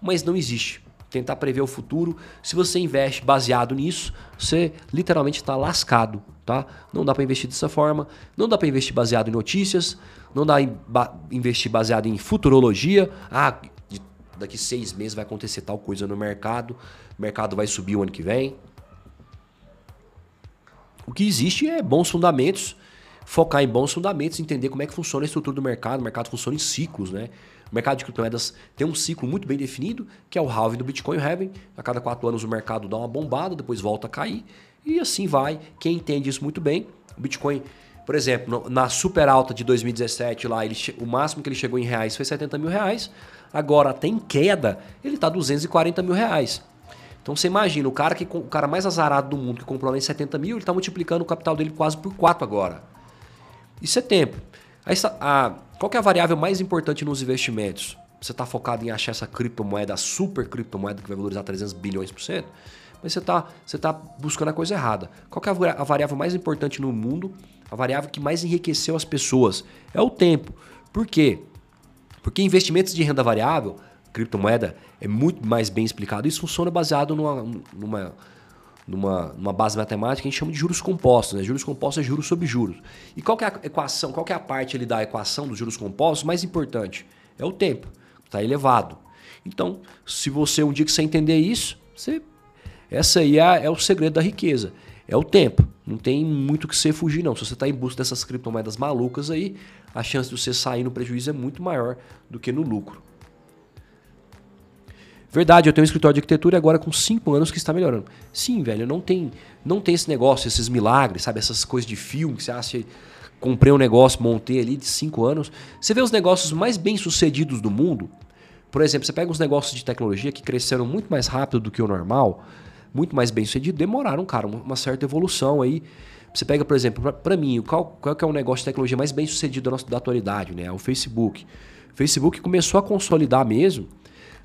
Mas não existe tentar prever o futuro. Se você investe baseado nisso, você literalmente está lascado, tá? Não dá para investir dessa forma, não dá para investir baseado em notícias, não dá para investir baseado em futurologia. Ah, daqui seis meses vai acontecer tal coisa no mercado, o mercado vai subir o ano que vem. O que existe é bons fundamentos, focar em bons fundamentos, entender como é que funciona a estrutura do mercado. O mercado funciona em ciclos, né? O mercado de criptomoedas tem um ciclo muito bem definido, que é o halving do Bitcoin halving. A cada quatro anos o mercado dá uma bombada, depois volta a cair. E assim vai. Quem entende isso muito bem, o Bitcoin, por exemplo, na super alta de 2017, lá, ele, o máximo que ele chegou em reais foi 70 mil reais. Agora, tem queda, ele está 240 mil reais. Então você imagina, o cara, que, o cara mais azarado do mundo que comprou lá em 70 mil, ele está multiplicando o capital dele quase por 4 agora. Isso é tempo. Aí, a, qual é a variável mais importante nos investimentos? Você está focado em achar essa criptomoeda, a super criptomoeda que vai valorizar 300 bilhões por cento? Mas você está você tá buscando a coisa errada. Qual é a variável mais importante no mundo? A variável que mais enriqueceu as pessoas? É o tempo. Por quê? Porque investimentos de renda variável, criptomoeda, é muito mais bem explicado. Isso funciona baseado numa, numa numa, numa base matemática a gente chama de juros compostos. Né? Juros compostos é juros sobre juros. E qual é a equação, qual é a parte ali da equação dos juros compostos mais importante? É o tempo, está elevado. Então, se você um dia que você entender isso, você, essa aí é, é o segredo da riqueza. É o tempo. Não tem muito que você fugir, não. Se você está em busca dessas criptomoedas malucas aí, a chance de você sair no prejuízo é muito maior do que no lucro. Verdade, eu tenho um escritório de arquitetura agora com 5 anos que está melhorando. Sim, velho, não tem, não tem esse negócio, esses milagres, sabe? Essas coisas de filme que você acha. Comprei um negócio, montei ali de 5 anos. Você vê os negócios mais bem sucedidos do mundo. Por exemplo, você pega uns negócios de tecnologia que cresceram muito mais rápido do que o normal, muito mais bem sucedido, demoraram, cara, uma certa evolução aí. Você pega, por exemplo, para mim, qual, qual que é o negócio de tecnologia mais bem sucedido da, nossa, da atualidade, né? O Facebook. O Facebook começou a consolidar mesmo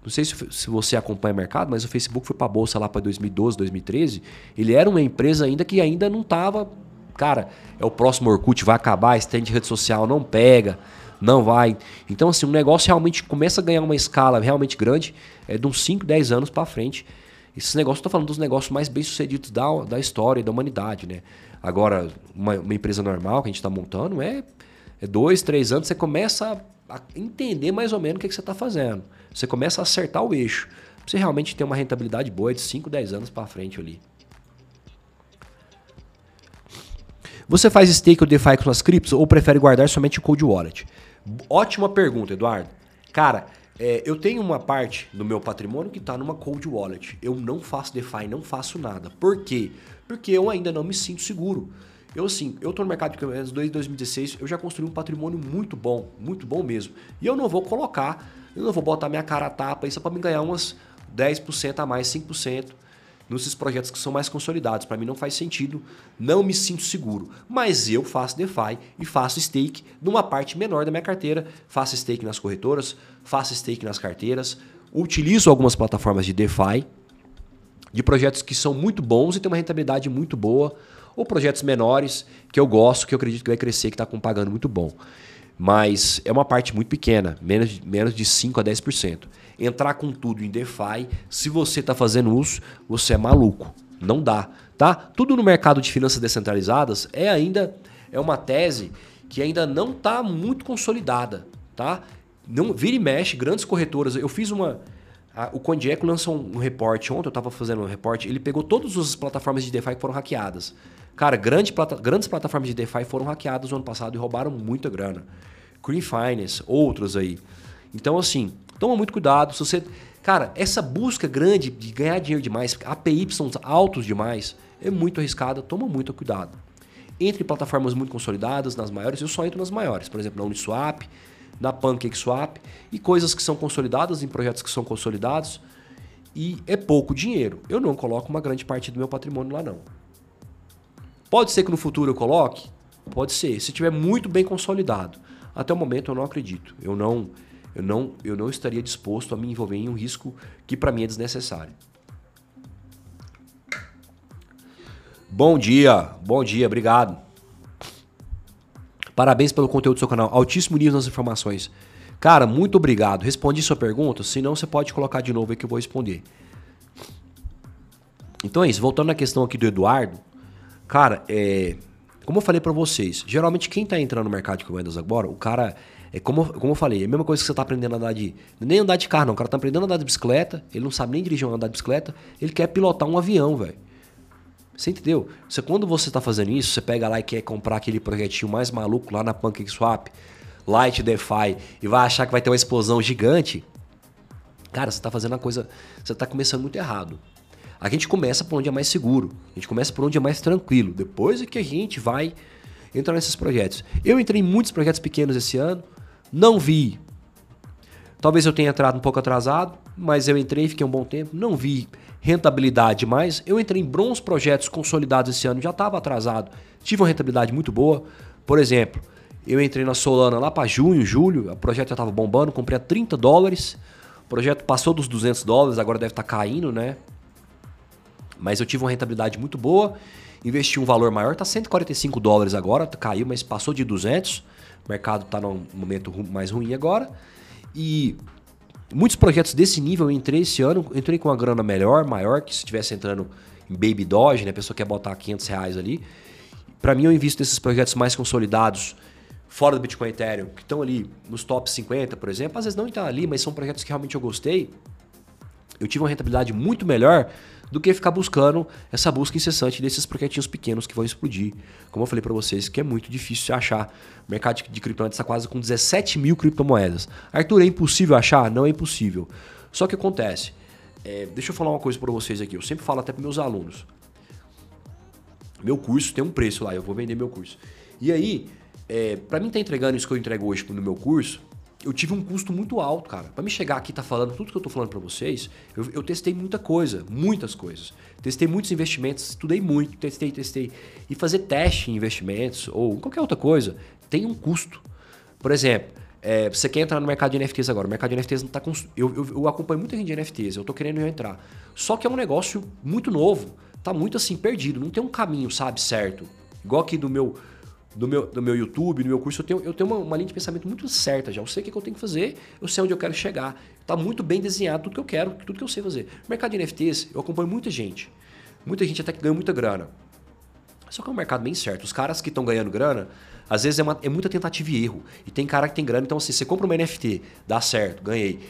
não sei se, se você acompanha o mercado, mas o Facebook foi para a bolsa lá para 2012, 2013. Ele era uma empresa ainda que ainda não estava. Cara, é o próximo Orkut, vai acabar, stand de rede social não pega, não vai. Então, assim, o negócio realmente começa a ganhar uma escala realmente grande, é de uns 5, 10 anos para frente. Esses negócios, estou falando dos negócios mais bem sucedidos da, da história da humanidade, né? Agora, uma, uma empresa normal que a gente está montando é, é dois, três anos, você começa a, a entender mais ou menos o que, que você está fazendo. Você começa a acertar o eixo. Você realmente ter uma rentabilidade boa de 5, 10 anos para frente ali. Você faz stake ou DeFi com suas criptos ou prefere guardar somente o Cold Wallet? Ótima pergunta, Eduardo. Cara, é, eu tenho uma parte do meu patrimônio que está numa Cold Wallet. Eu não faço DeFi, não faço nada. Por quê? Porque eu ainda não me sinto seguro. Eu assim, eu tô no mercado de criptomoedas desde 2016, eu já construí um patrimônio muito bom, muito bom mesmo. E eu não vou colocar eu não vou botar minha cara a tapa aí só para me ganhar umas, 10% a mais, 5% nesses projetos que são mais consolidados. Para mim não faz sentido, não me sinto seguro. Mas eu faço DeFi e faço stake numa parte menor da minha carteira. Faço stake nas corretoras, faço stake nas carteiras, utilizo algumas plataformas de DeFi, de projetos que são muito bons e têm uma rentabilidade muito boa, ou projetos menores que eu gosto, que eu acredito que vai crescer, que está com pagando muito bom. Mas é uma parte muito pequena, menos, menos de 5 a 10% entrar com tudo em DeFi, se você está fazendo uso, você é maluco. Não dá, tá? Tudo no mercado de finanças descentralizadas é ainda é uma tese que ainda não está muito consolidada, tá? Não vira e mexe, grandes corretoras. Eu fiz uma a, o CoinGecko lançou um, um reporte ontem, eu estava fazendo um reporte, ele pegou todas as plataformas de DeFi que foram hackeadas. Cara, grande plata, grandes plataformas de DeFi foram hackeadas no ano passado e roubaram muita grana. Green Finance, outros aí. Então, assim, Toma muito cuidado. Se você. Cara, essa busca grande de ganhar dinheiro demais, APY altos demais, é muito arriscada. Toma muito cuidado. Entre plataformas muito consolidadas, nas maiores, eu só entro nas maiores. Por exemplo, na Uniswap, na PancakeSwap e coisas que são consolidadas em projetos que são consolidados. E é pouco dinheiro. Eu não coloco uma grande parte do meu patrimônio lá, não. Pode ser que no futuro eu coloque? Pode ser. Se tiver muito bem consolidado. Até o momento eu não acredito. Eu não eu não, eu não estaria disposto a me envolver em um risco que para mim é desnecessário. Bom dia, bom dia, obrigado. Parabéns pelo conteúdo do seu canal. Altíssimo nível nas informações. Cara, muito obrigado. Respondi sua pergunta. Se não, você pode colocar de novo aí que eu vou responder. Então é isso. Voltando na questão aqui do Eduardo. Cara, é, como eu falei para vocês, geralmente quem tá entrando no mercado de comandas agora, o cara é como, como eu falei, é a mesma coisa que você está aprendendo a andar de. Nem andar de carro, não. O cara está aprendendo a andar de bicicleta, ele não sabe nem dirigir uma andar de bicicleta, ele quer pilotar um avião, velho. Você entendeu? Você, quando você está fazendo isso, você pega lá e quer comprar aquele projetinho mais maluco lá na PancakeSwap, Light DeFi, e vai achar que vai ter uma explosão gigante. Cara, você está fazendo a coisa. Você está começando muito errado. A gente começa por onde é mais seguro. A gente começa por onde é mais tranquilo. Depois é que a gente vai entrar nesses projetos. Eu entrei em muitos projetos pequenos esse ano. Não vi. Talvez eu tenha entrado um pouco atrasado, mas eu entrei, fiquei um bom tempo. Não vi rentabilidade mais. Eu entrei em bons projetos consolidados esse ano, já estava atrasado. Tive uma rentabilidade muito boa. Por exemplo, eu entrei na Solana lá para junho, julho, o projeto já estava bombando, comprei a 30 dólares. O projeto passou dos 200 dólares, agora deve estar tá caindo, né? Mas eu tive uma rentabilidade muito boa, investi um valor maior, está 145 dólares agora, caiu, mas passou de 200. O mercado está num momento mais ruim agora. E muitos projetos desse nível eu entrei esse ano, entrei com uma grana melhor, maior, que se estivesse entrando em Baby Doge, né? A pessoa quer botar 500 reais ali. Para mim, eu invisto nesses projetos mais consolidados, fora do Bitcoin Ethereum, que estão ali nos top 50, por exemplo. Às vezes não estão ali, mas são projetos que realmente eu gostei. Eu tive uma rentabilidade muito melhor do que ficar buscando essa busca incessante desses projetinhos pequenos que vão explodir. Como eu falei para vocês, que é muito difícil achar. O mercado de, de criptomoedas está quase com 17 mil criptomoedas. Arthur, é impossível achar? Não é impossível. Só que acontece. É, deixa eu falar uma coisa para vocês aqui. Eu sempre falo até para meus alunos. Meu curso tem um preço lá, eu vou vender meu curso. E aí, é, para mim estar tá entregando isso que eu entrego hoje no meu curso, eu tive um custo muito alto, cara. Para me chegar aqui e tá falando tudo que eu tô falando para vocês, eu, eu, testei muita coisa, muitas coisas. Testei muitos investimentos, estudei muito, testei, testei. E fazer teste em investimentos ou qualquer outra coisa tem um custo. Por exemplo, é, você quer entrar no mercado de NFTs agora. O mercado de NFTs não tá com. Eu, eu, eu acompanho muita gente de NFTs, eu tô querendo entrar. Só que é um negócio muito novo. Tá muito assim, perdido. Não tem um caminho, sabe, certo. Igual aqui do meu do meu, do meu YouTube, no meu curso, eu tenho, eu tenho uma, uma linha de pensamento muito certa já. Eu sei o que, eu tenho que fazer, eu sei onde eu quero chegar. Está muito bem desenhado tudo que eu quero, tudo que eu sei fazer. No mercado de NFTs, eu acompanho muita gente. Muita gente até que ganha muita grana. Só que é um mercado bem certo. Os caras que estão ganhando grana, às vezes é, uma, é muita tentativa e erro. E tem cara que tem grana, então assim, você compra uma NFT, dá certo, ganhei.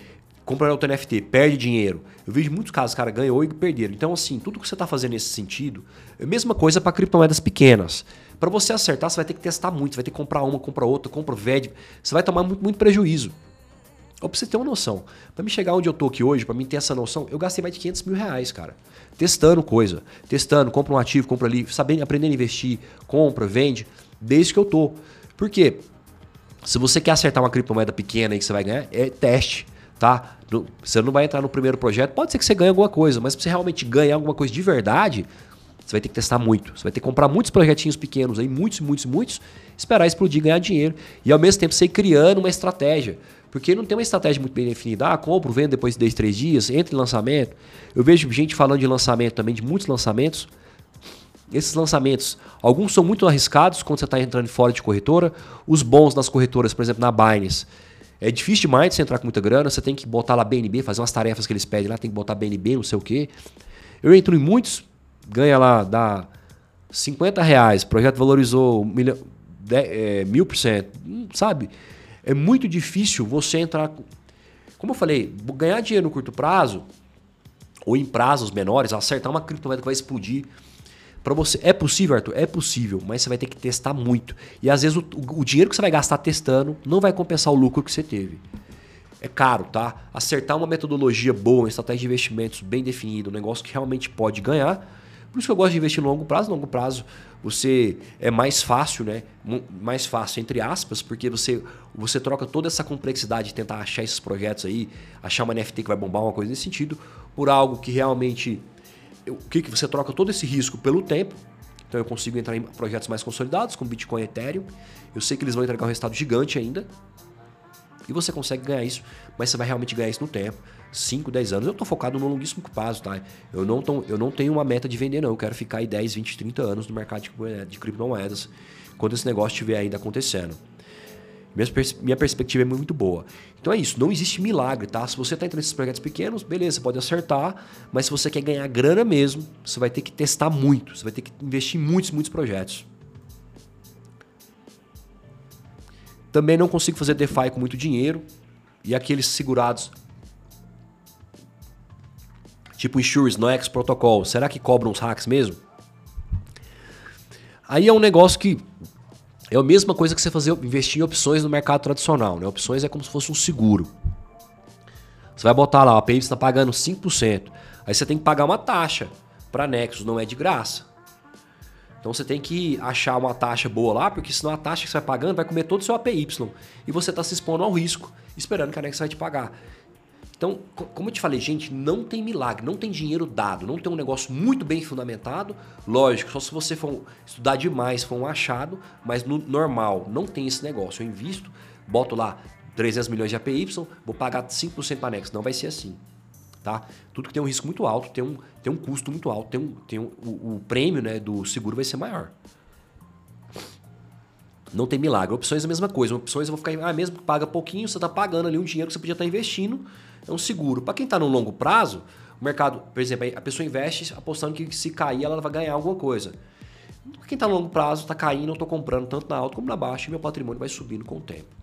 Compra outro NFT, perde dinheiro. Eu vejo muitos casos, cara, ganhou e perderam. Então, assim, tudo que você está fazendo nesse sentido, é a mesma coisa para criptomoedas pequenas. Para você acertar, você vai ter que testar muito, você vai ter que comprar uma, comprar outra, compra o VED. Você vai tomar muito, muito prejuízo. Ou pra você ter uma noção. Para me chegar onde eu tô aqui hoje, para mim ter essa noção, eu gastei mais de 500 mil reais, cara. Testando coisa. Testando, compra um ativo, compra ali, sabendo, aprendendo a investir, compra, vende, desde que eu tô. Por quê? Se você quer acertar uma criptomoeda pequena aí que você vai ganhar, é teste, tá? você não vai entrar no primeiro projeto, pode ser que você ganhe alguma coisa, mas para você realmente ganhar alguma coisa de verdade, você vai ter que testar muito. Você vai ter que comprar muitos projetinhos pequenos aí, muitos, muitos, muitos, esperar explodir ganhar dinheiro. E ao mesmo tempo você ir criando uma estratégia. Porque não tem uma estratégia muito bem definida. Ah, compro, vendo depois de 10, 3 dias, entre em lançamento. Eu vejo gente falando de lançamento também, de muitos lançamentos. Esses lançamentos, alguns são muito arriscados quando você está entrando fora de corretora. Os bons nas corretoras, por exemplo, na Binance, é difícil demais você entrar com muita grana. Você tem que botar lá BNB, fazer umas tarefas que eles pedem lá, tem que botar BNB, não sei o quê. Eu entro em muitos, ganha lá, dá 50 reais, projeto valorizou milho, de, é, mil por cento, hum, sabe? É muito difícil você entrar. Como eu falei, ganhar dinheiro no curto prazo, ou em prazos menores, acertar uma criptomoeda que vai explodir. Para você, é possível, Arthur? É possível, mas você vai ter que testar muito. E às vezes o, o dinheiro que você vai gastar testando não vai compensar o lucro que você teve. É caro, tá? Acertar uma metodologia boa, uma estratégia de investimentos bem definida, um negócio que realmente pode ganhar, por isso que eu gosto de investir no longo prazo. Longo prazo você é mais fácil, né? Mais fácil, entre aspas, porque você, você troca toda essa complexidade de tentar achar esses projetos aí, achar uma NFT que vai bombar, uma coisa nesse sentido, por algo que realmente. O que, que você troca todo esse risco pelo tempo. Então eu consigo entrar em projetos mais consolidados, como Bitcoin e Ethereum. Eu sei que eles vão entregar um resultado gigante ainda. E você consegue ganhar isso, mas você vai realmente ganhar isso no tempo. 5, 10 anos. Eu estou focado no longuíssimo prazo, tá? Eu não, tô, eu não tenho uma meta de vender, não. Eu quero ficar aí 10, 20, 30 anos no mercado de, de criptomoedas quando esse negócio estiver ainda acontecendo. Minha, pers minha perspectiva é muito boa. Então é isso, não existe milagre, tá? Se você está entrando nesses projetos pequenos, beleza, pode acertar, mas se você quer ganhar grana mesmo, você vai ter que testar muito, você vai ter que investir em muitos, muitos projetos. Também não consigo fazer DeFi com muito dinheiro. E aqueles segurados tipo Insures, Noex Protocol, será que cobram os hacks mesmo? Aí é um negócio que é a mesma coisa que você fazer investir em opções no mercado tradicional. Né? Opções é como se fosse um seguro. Você vai botar lá, a PIB está pagando 5%. Aí você tem que pagar uma taxa para Nexus, não é de graça. Então você tem que achar uma taxa boa lá, porque senão a taxa que você vai pagando vai comer todo o seu APY. E você está se expondo ao risco, esperando que a Nexus vai te pagar. Então, como eu te falei, gente, não tem milagre, não tem dinheiro dado, não tem um negócio muito bem fundamentado. Lógico, só se você for estudar demais, for um achado, mas no normal não tem esse negócio. Eu invisto, boto lá 300 milhões de APY, vou pagar 5% para Nex. Não vai ser assim. Tá? Tudo que tem um risco muito alto, tem um, tem um custo muito alto, tem um, tem um, o, o prêmio né, do seguro vai ser maior. Não tem milagre. Opções é a mesma coisa. Opções eu vou ficar, ah, mesmo que paga pouquinho, você está pagando ali um dinheiro que você podia estar tá investindo é um seguro. Para quem está no longo prazo, o mercado, por exemplo, a pessoa investe apostando que se cair ela vai ganhar alguma coisa. Quem está no longo prazo, está caindo, eu estou comprando tanto na alta como na baixa e meu patrimônio vai subindo com o tempo.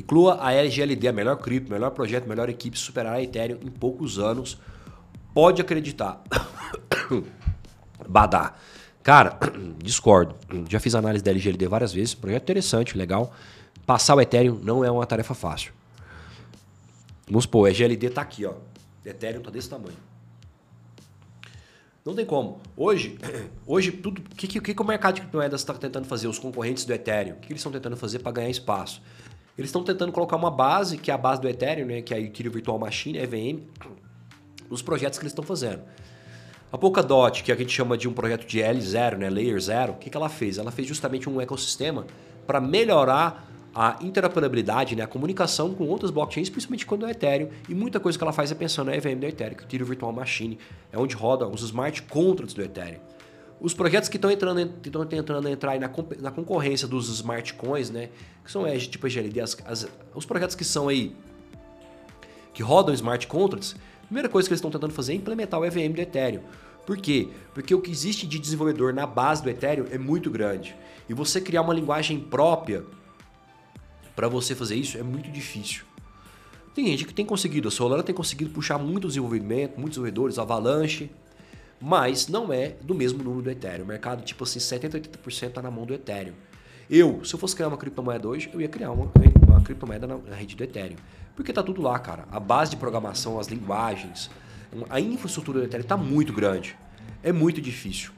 Inclua a LGLD, a melhor cripto, melhor projeto, melhor equipe, superar a Ethereum em poucos anos. Pode acreditar. Badá. Cara, discordo. Já fiz análise da LGLD várias vezes. Projeto interessante, legal. Passar o Ethereum não é uma tarefa fácil. Vamos supor, o GLD está aqui, ó. Ethereum está desse tamanho. Não tem como. Hoje, hoje tudo. O que, que, que o mercado de criptomoedas está tentando fazer? Os concorrentes do Ethereum. O que, que eles estão tentando fazer para ganhar espaço? Eles estão tentando colocar uma base, que é a base do Ethereum, né, que é a Ethereum Virtual Machine, EVM, nos projetos que eles estão fazendo. A Polkadot, que a gente chama de um projeto de L0, né, Layer 0, o que, que ela fez? Ela fez justamente um ecossistema para melhorar a interoperabilidade, né, a comunicação com outras blockchains, principalmente quando é Ethereum, e muita coisa que ela faz é pensando na EVM do Ethereum, que é o Ethereum Virtual Machine, é onde roda os smart contracts do Ethereum. Os projetos que estão entrando, estão tentando entrar na, na concorrência dos smart coins, né, que são Edge, tipo GLD, as, as, os projetos que são aí que rodam smart contracts, a primeira coisa que eles estão tentando fazer é implementar o EVM do Ethereum. Por quê? Porque o que existe de desenvolvedor na base do Ethereum é muito grande. E você criar uma linguagem própria para você fazer isso é muito difícil. Tem gente que tem conseguido, a Solana tem conseguido puxar muito desenvolvimento, muitos desenvolvedores, Avalanche, mas não é do mesmo número do Ethereum. O mercado, tipo assim, 70%, 80% está na mão do Ethereum. Eu, se eu fosse criar uma criptomoeda hoje, eu ia criar uma, uma criptomoeda na, na rede do Ethereum. Porque tá tudo lá, cara. A base de programação, as linguagens, a infraestrutura do Ethereum está muito grande. É muito difícil.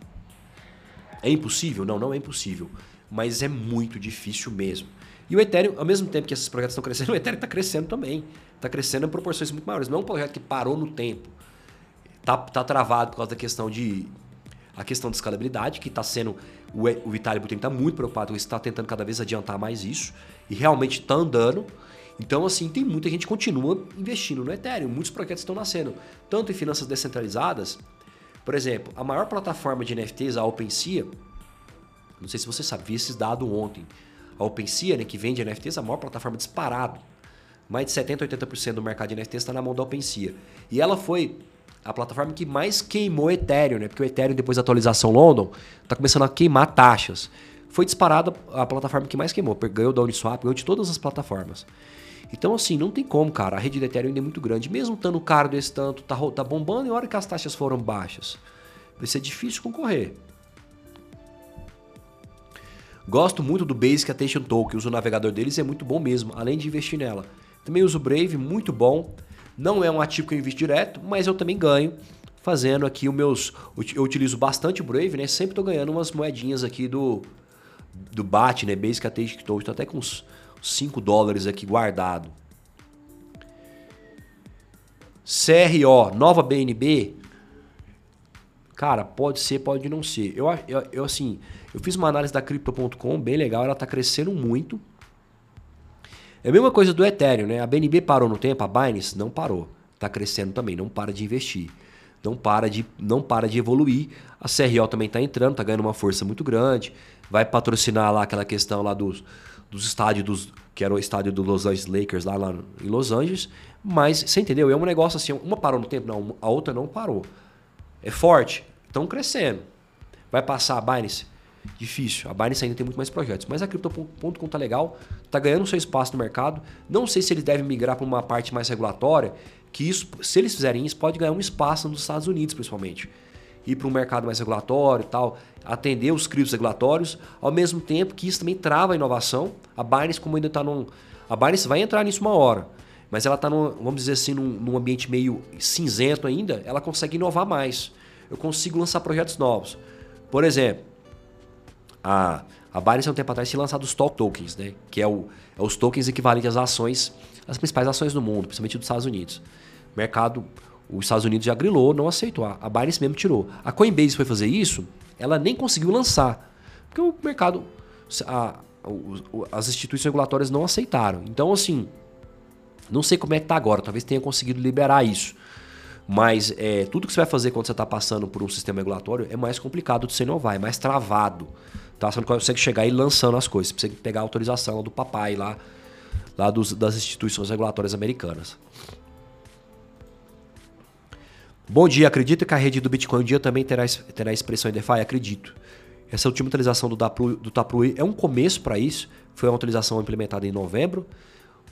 É impossível? Não, não é impossível. Mas é muito difícil mesmo. E o Ethereum, ao mesmo tempo que esses projetos estão crescendo, o Ethereum está crescendo também. Está crescendo em proporções muito maiores. Não é um projeto que parou no tempo. Está tá travado por causa da questão de a questão de escalabilidade, que está sendo. O, o Vitalik Buterin está muito preocupado com isso, está tentando cada vez adiantar mais isso. E realmente está andando. Então, assim, tem muita gente que continua investindo no Ethereum. Muitos projetos estão nascendo, tanto em finanças descentralizadas. Por exemplo, a maior plataforma de NFTs, a OpenSea, não sei se você sabe, vi esses dados ontem. A OpenSea, né, que vende NFTs, a maior plataforma disparado. Mais de 70%, 80% do mercado de NFTs está na mão da OpenSea. E ela foi a plataforma que mais queimou Ethereum, né? Porque o Ethereum, depois da atualização London, está começando a queimar taxas. Foi disparada a plataforma que mais queimou. Ganhou da Uniswap, ganhou de todas as plataformas. Então, assim, não tem como, cara. A rede de Ethereum ainda é muito grande. Mesmo estando caro desse tanto, tá, tá bombando e a hora que as taxas foram baixas. Vai ser difícil concorrer. Gosto muito do Basic Attention Token. Uso o navegador deles é muito bom mesmo, além de investir nela. Também uso o Brave, muito bom. Não é um ativo que eu invisto direto, mas eu também ganho fazendo aqui os meus. Eu utilizo bastante Brave, né? Sempre tô ganhando umas moedinhas aqui do, do BAT, né? Basic Attention Token. Tô até com uns 5 dólares aqui guardado. CRO, nova BNB. Cara, pode ser, pode não ser. Eu, eu, eu assim, eu fiz uma análise da Crypto.com bem legal, ela está crescendo muito. É a mesma coisa do Ethereum, né? A BNB parou no tempo, a Binance não parou. Está crescendo também, não para de investir. Não para de, não para de evoluir. A CRO também está entrando, está ganhando uma força muito grande. Vai patrocinar lá aquela questão lá dos, dos estádios, dos, que era o estádio do Los Angeles Lakers lá, lá em Los Angeles. Mas, você entendeu? É um negócio assim, uma parou no tempo, não, a outra não parou. É forte, estão crescendo. Vai passar a Binance? Difícil. A Binance ainda tem muito mais projetos. Mas a Crypto.com tá legal, tá ganhando seu espaço no mercado. Não sei se eles devem migrar para uma parte mais regulatória, que isso, se eles fizerem isso, pode ganhar um espaço nos Estados Unidos, principalmente. Ir para um mercado mais regulatório e tal, atender os criptos regulatórios, ao mesmo tempo que isso também trava a inovação. A Binance, como ainda está num. A Binance vai entrar nisso uma hora, mas ela está, vamos dizer assim, num, num ambiente meio cinzento ainda, ela consegue inovar mais. Eu consigo lançar projetos novos. Por exemplo, a, a Binance, há um tempo atrás, tinha lançado os stock tokens, né? que é, o, é os tokens equivalentes às ações, as principais ações do mundo, principalmente dos Estados Unidos. O mercado, os Estados Unidos já grilou, não aceitou. A Binance mesmo tirou. A Coinbase foi fazer isso, ela nem conseguiu lançar, porque o mercado, a, as instituições regulatórias não aceitaram. Então, assim, não sei como é que está agora, talvez tenha conseguido liberar isso. Mas é, tudo que você vai fazer quando você está passando por um sistema regulatório é mais complicado de você inovar, é mais travado. Tá? Você não consegue chegar e lançando as coisas. Você precisa pegar a autorização do papai lá, lá dos, das instituições regulatórias americanas. Bom dia, acredita que a rede do Bitcoin um dia também terá, terá expressão em DeFi? Acredito. Essa última atualização do, do Taproot é um começo para isso. Foi uma atualização implementada em novembro.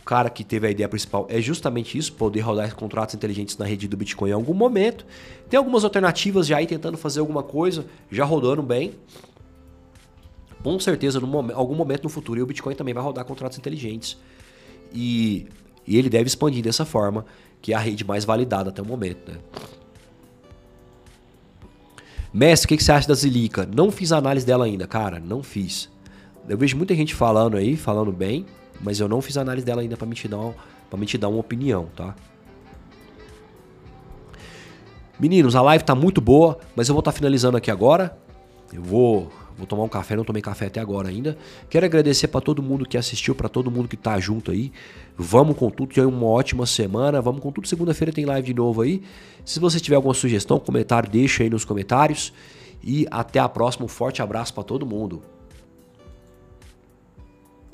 O cara que teve a ideia principal é justamente isso, poder rodar contratos inteligentes na rede do Bitcoin em algum momento. Tem algumas alternativas já aí tentando fazer alguma coisa, já rodando bem. Com certeza, em algum momento no futuro, o Bitcoin também vai rodar contratos inteligentes. E, e ele deve expandir dessa forma, que é a rede mais validada até o momento. Né? Mestre, o que, que você acha da Zilica? Não fiz análise dela ainda, cara, não fiz. Eu vejo muita gente falando aí, falando bem, mas eu não fiz análise dela ainda para me te dar, me te dar uma opinião, tá? Meninos, a live tá muito boa, mas eu vou estar tá finalizando aqui agora. Eu vou Vou tomar um café, não tomei café até agora ainda. Quero agradecer para todo mundo que assistiu, para todo mundo que tá junto aí. Vamos com tudo, tenha uma ótima semana. Vamos com tudo. Segunda-feira tem live de novo aí. Se você tiver alguma sugestão, comentário, deixa aí nos comentários. E até a próxima. Um forte abraço para todo mundo.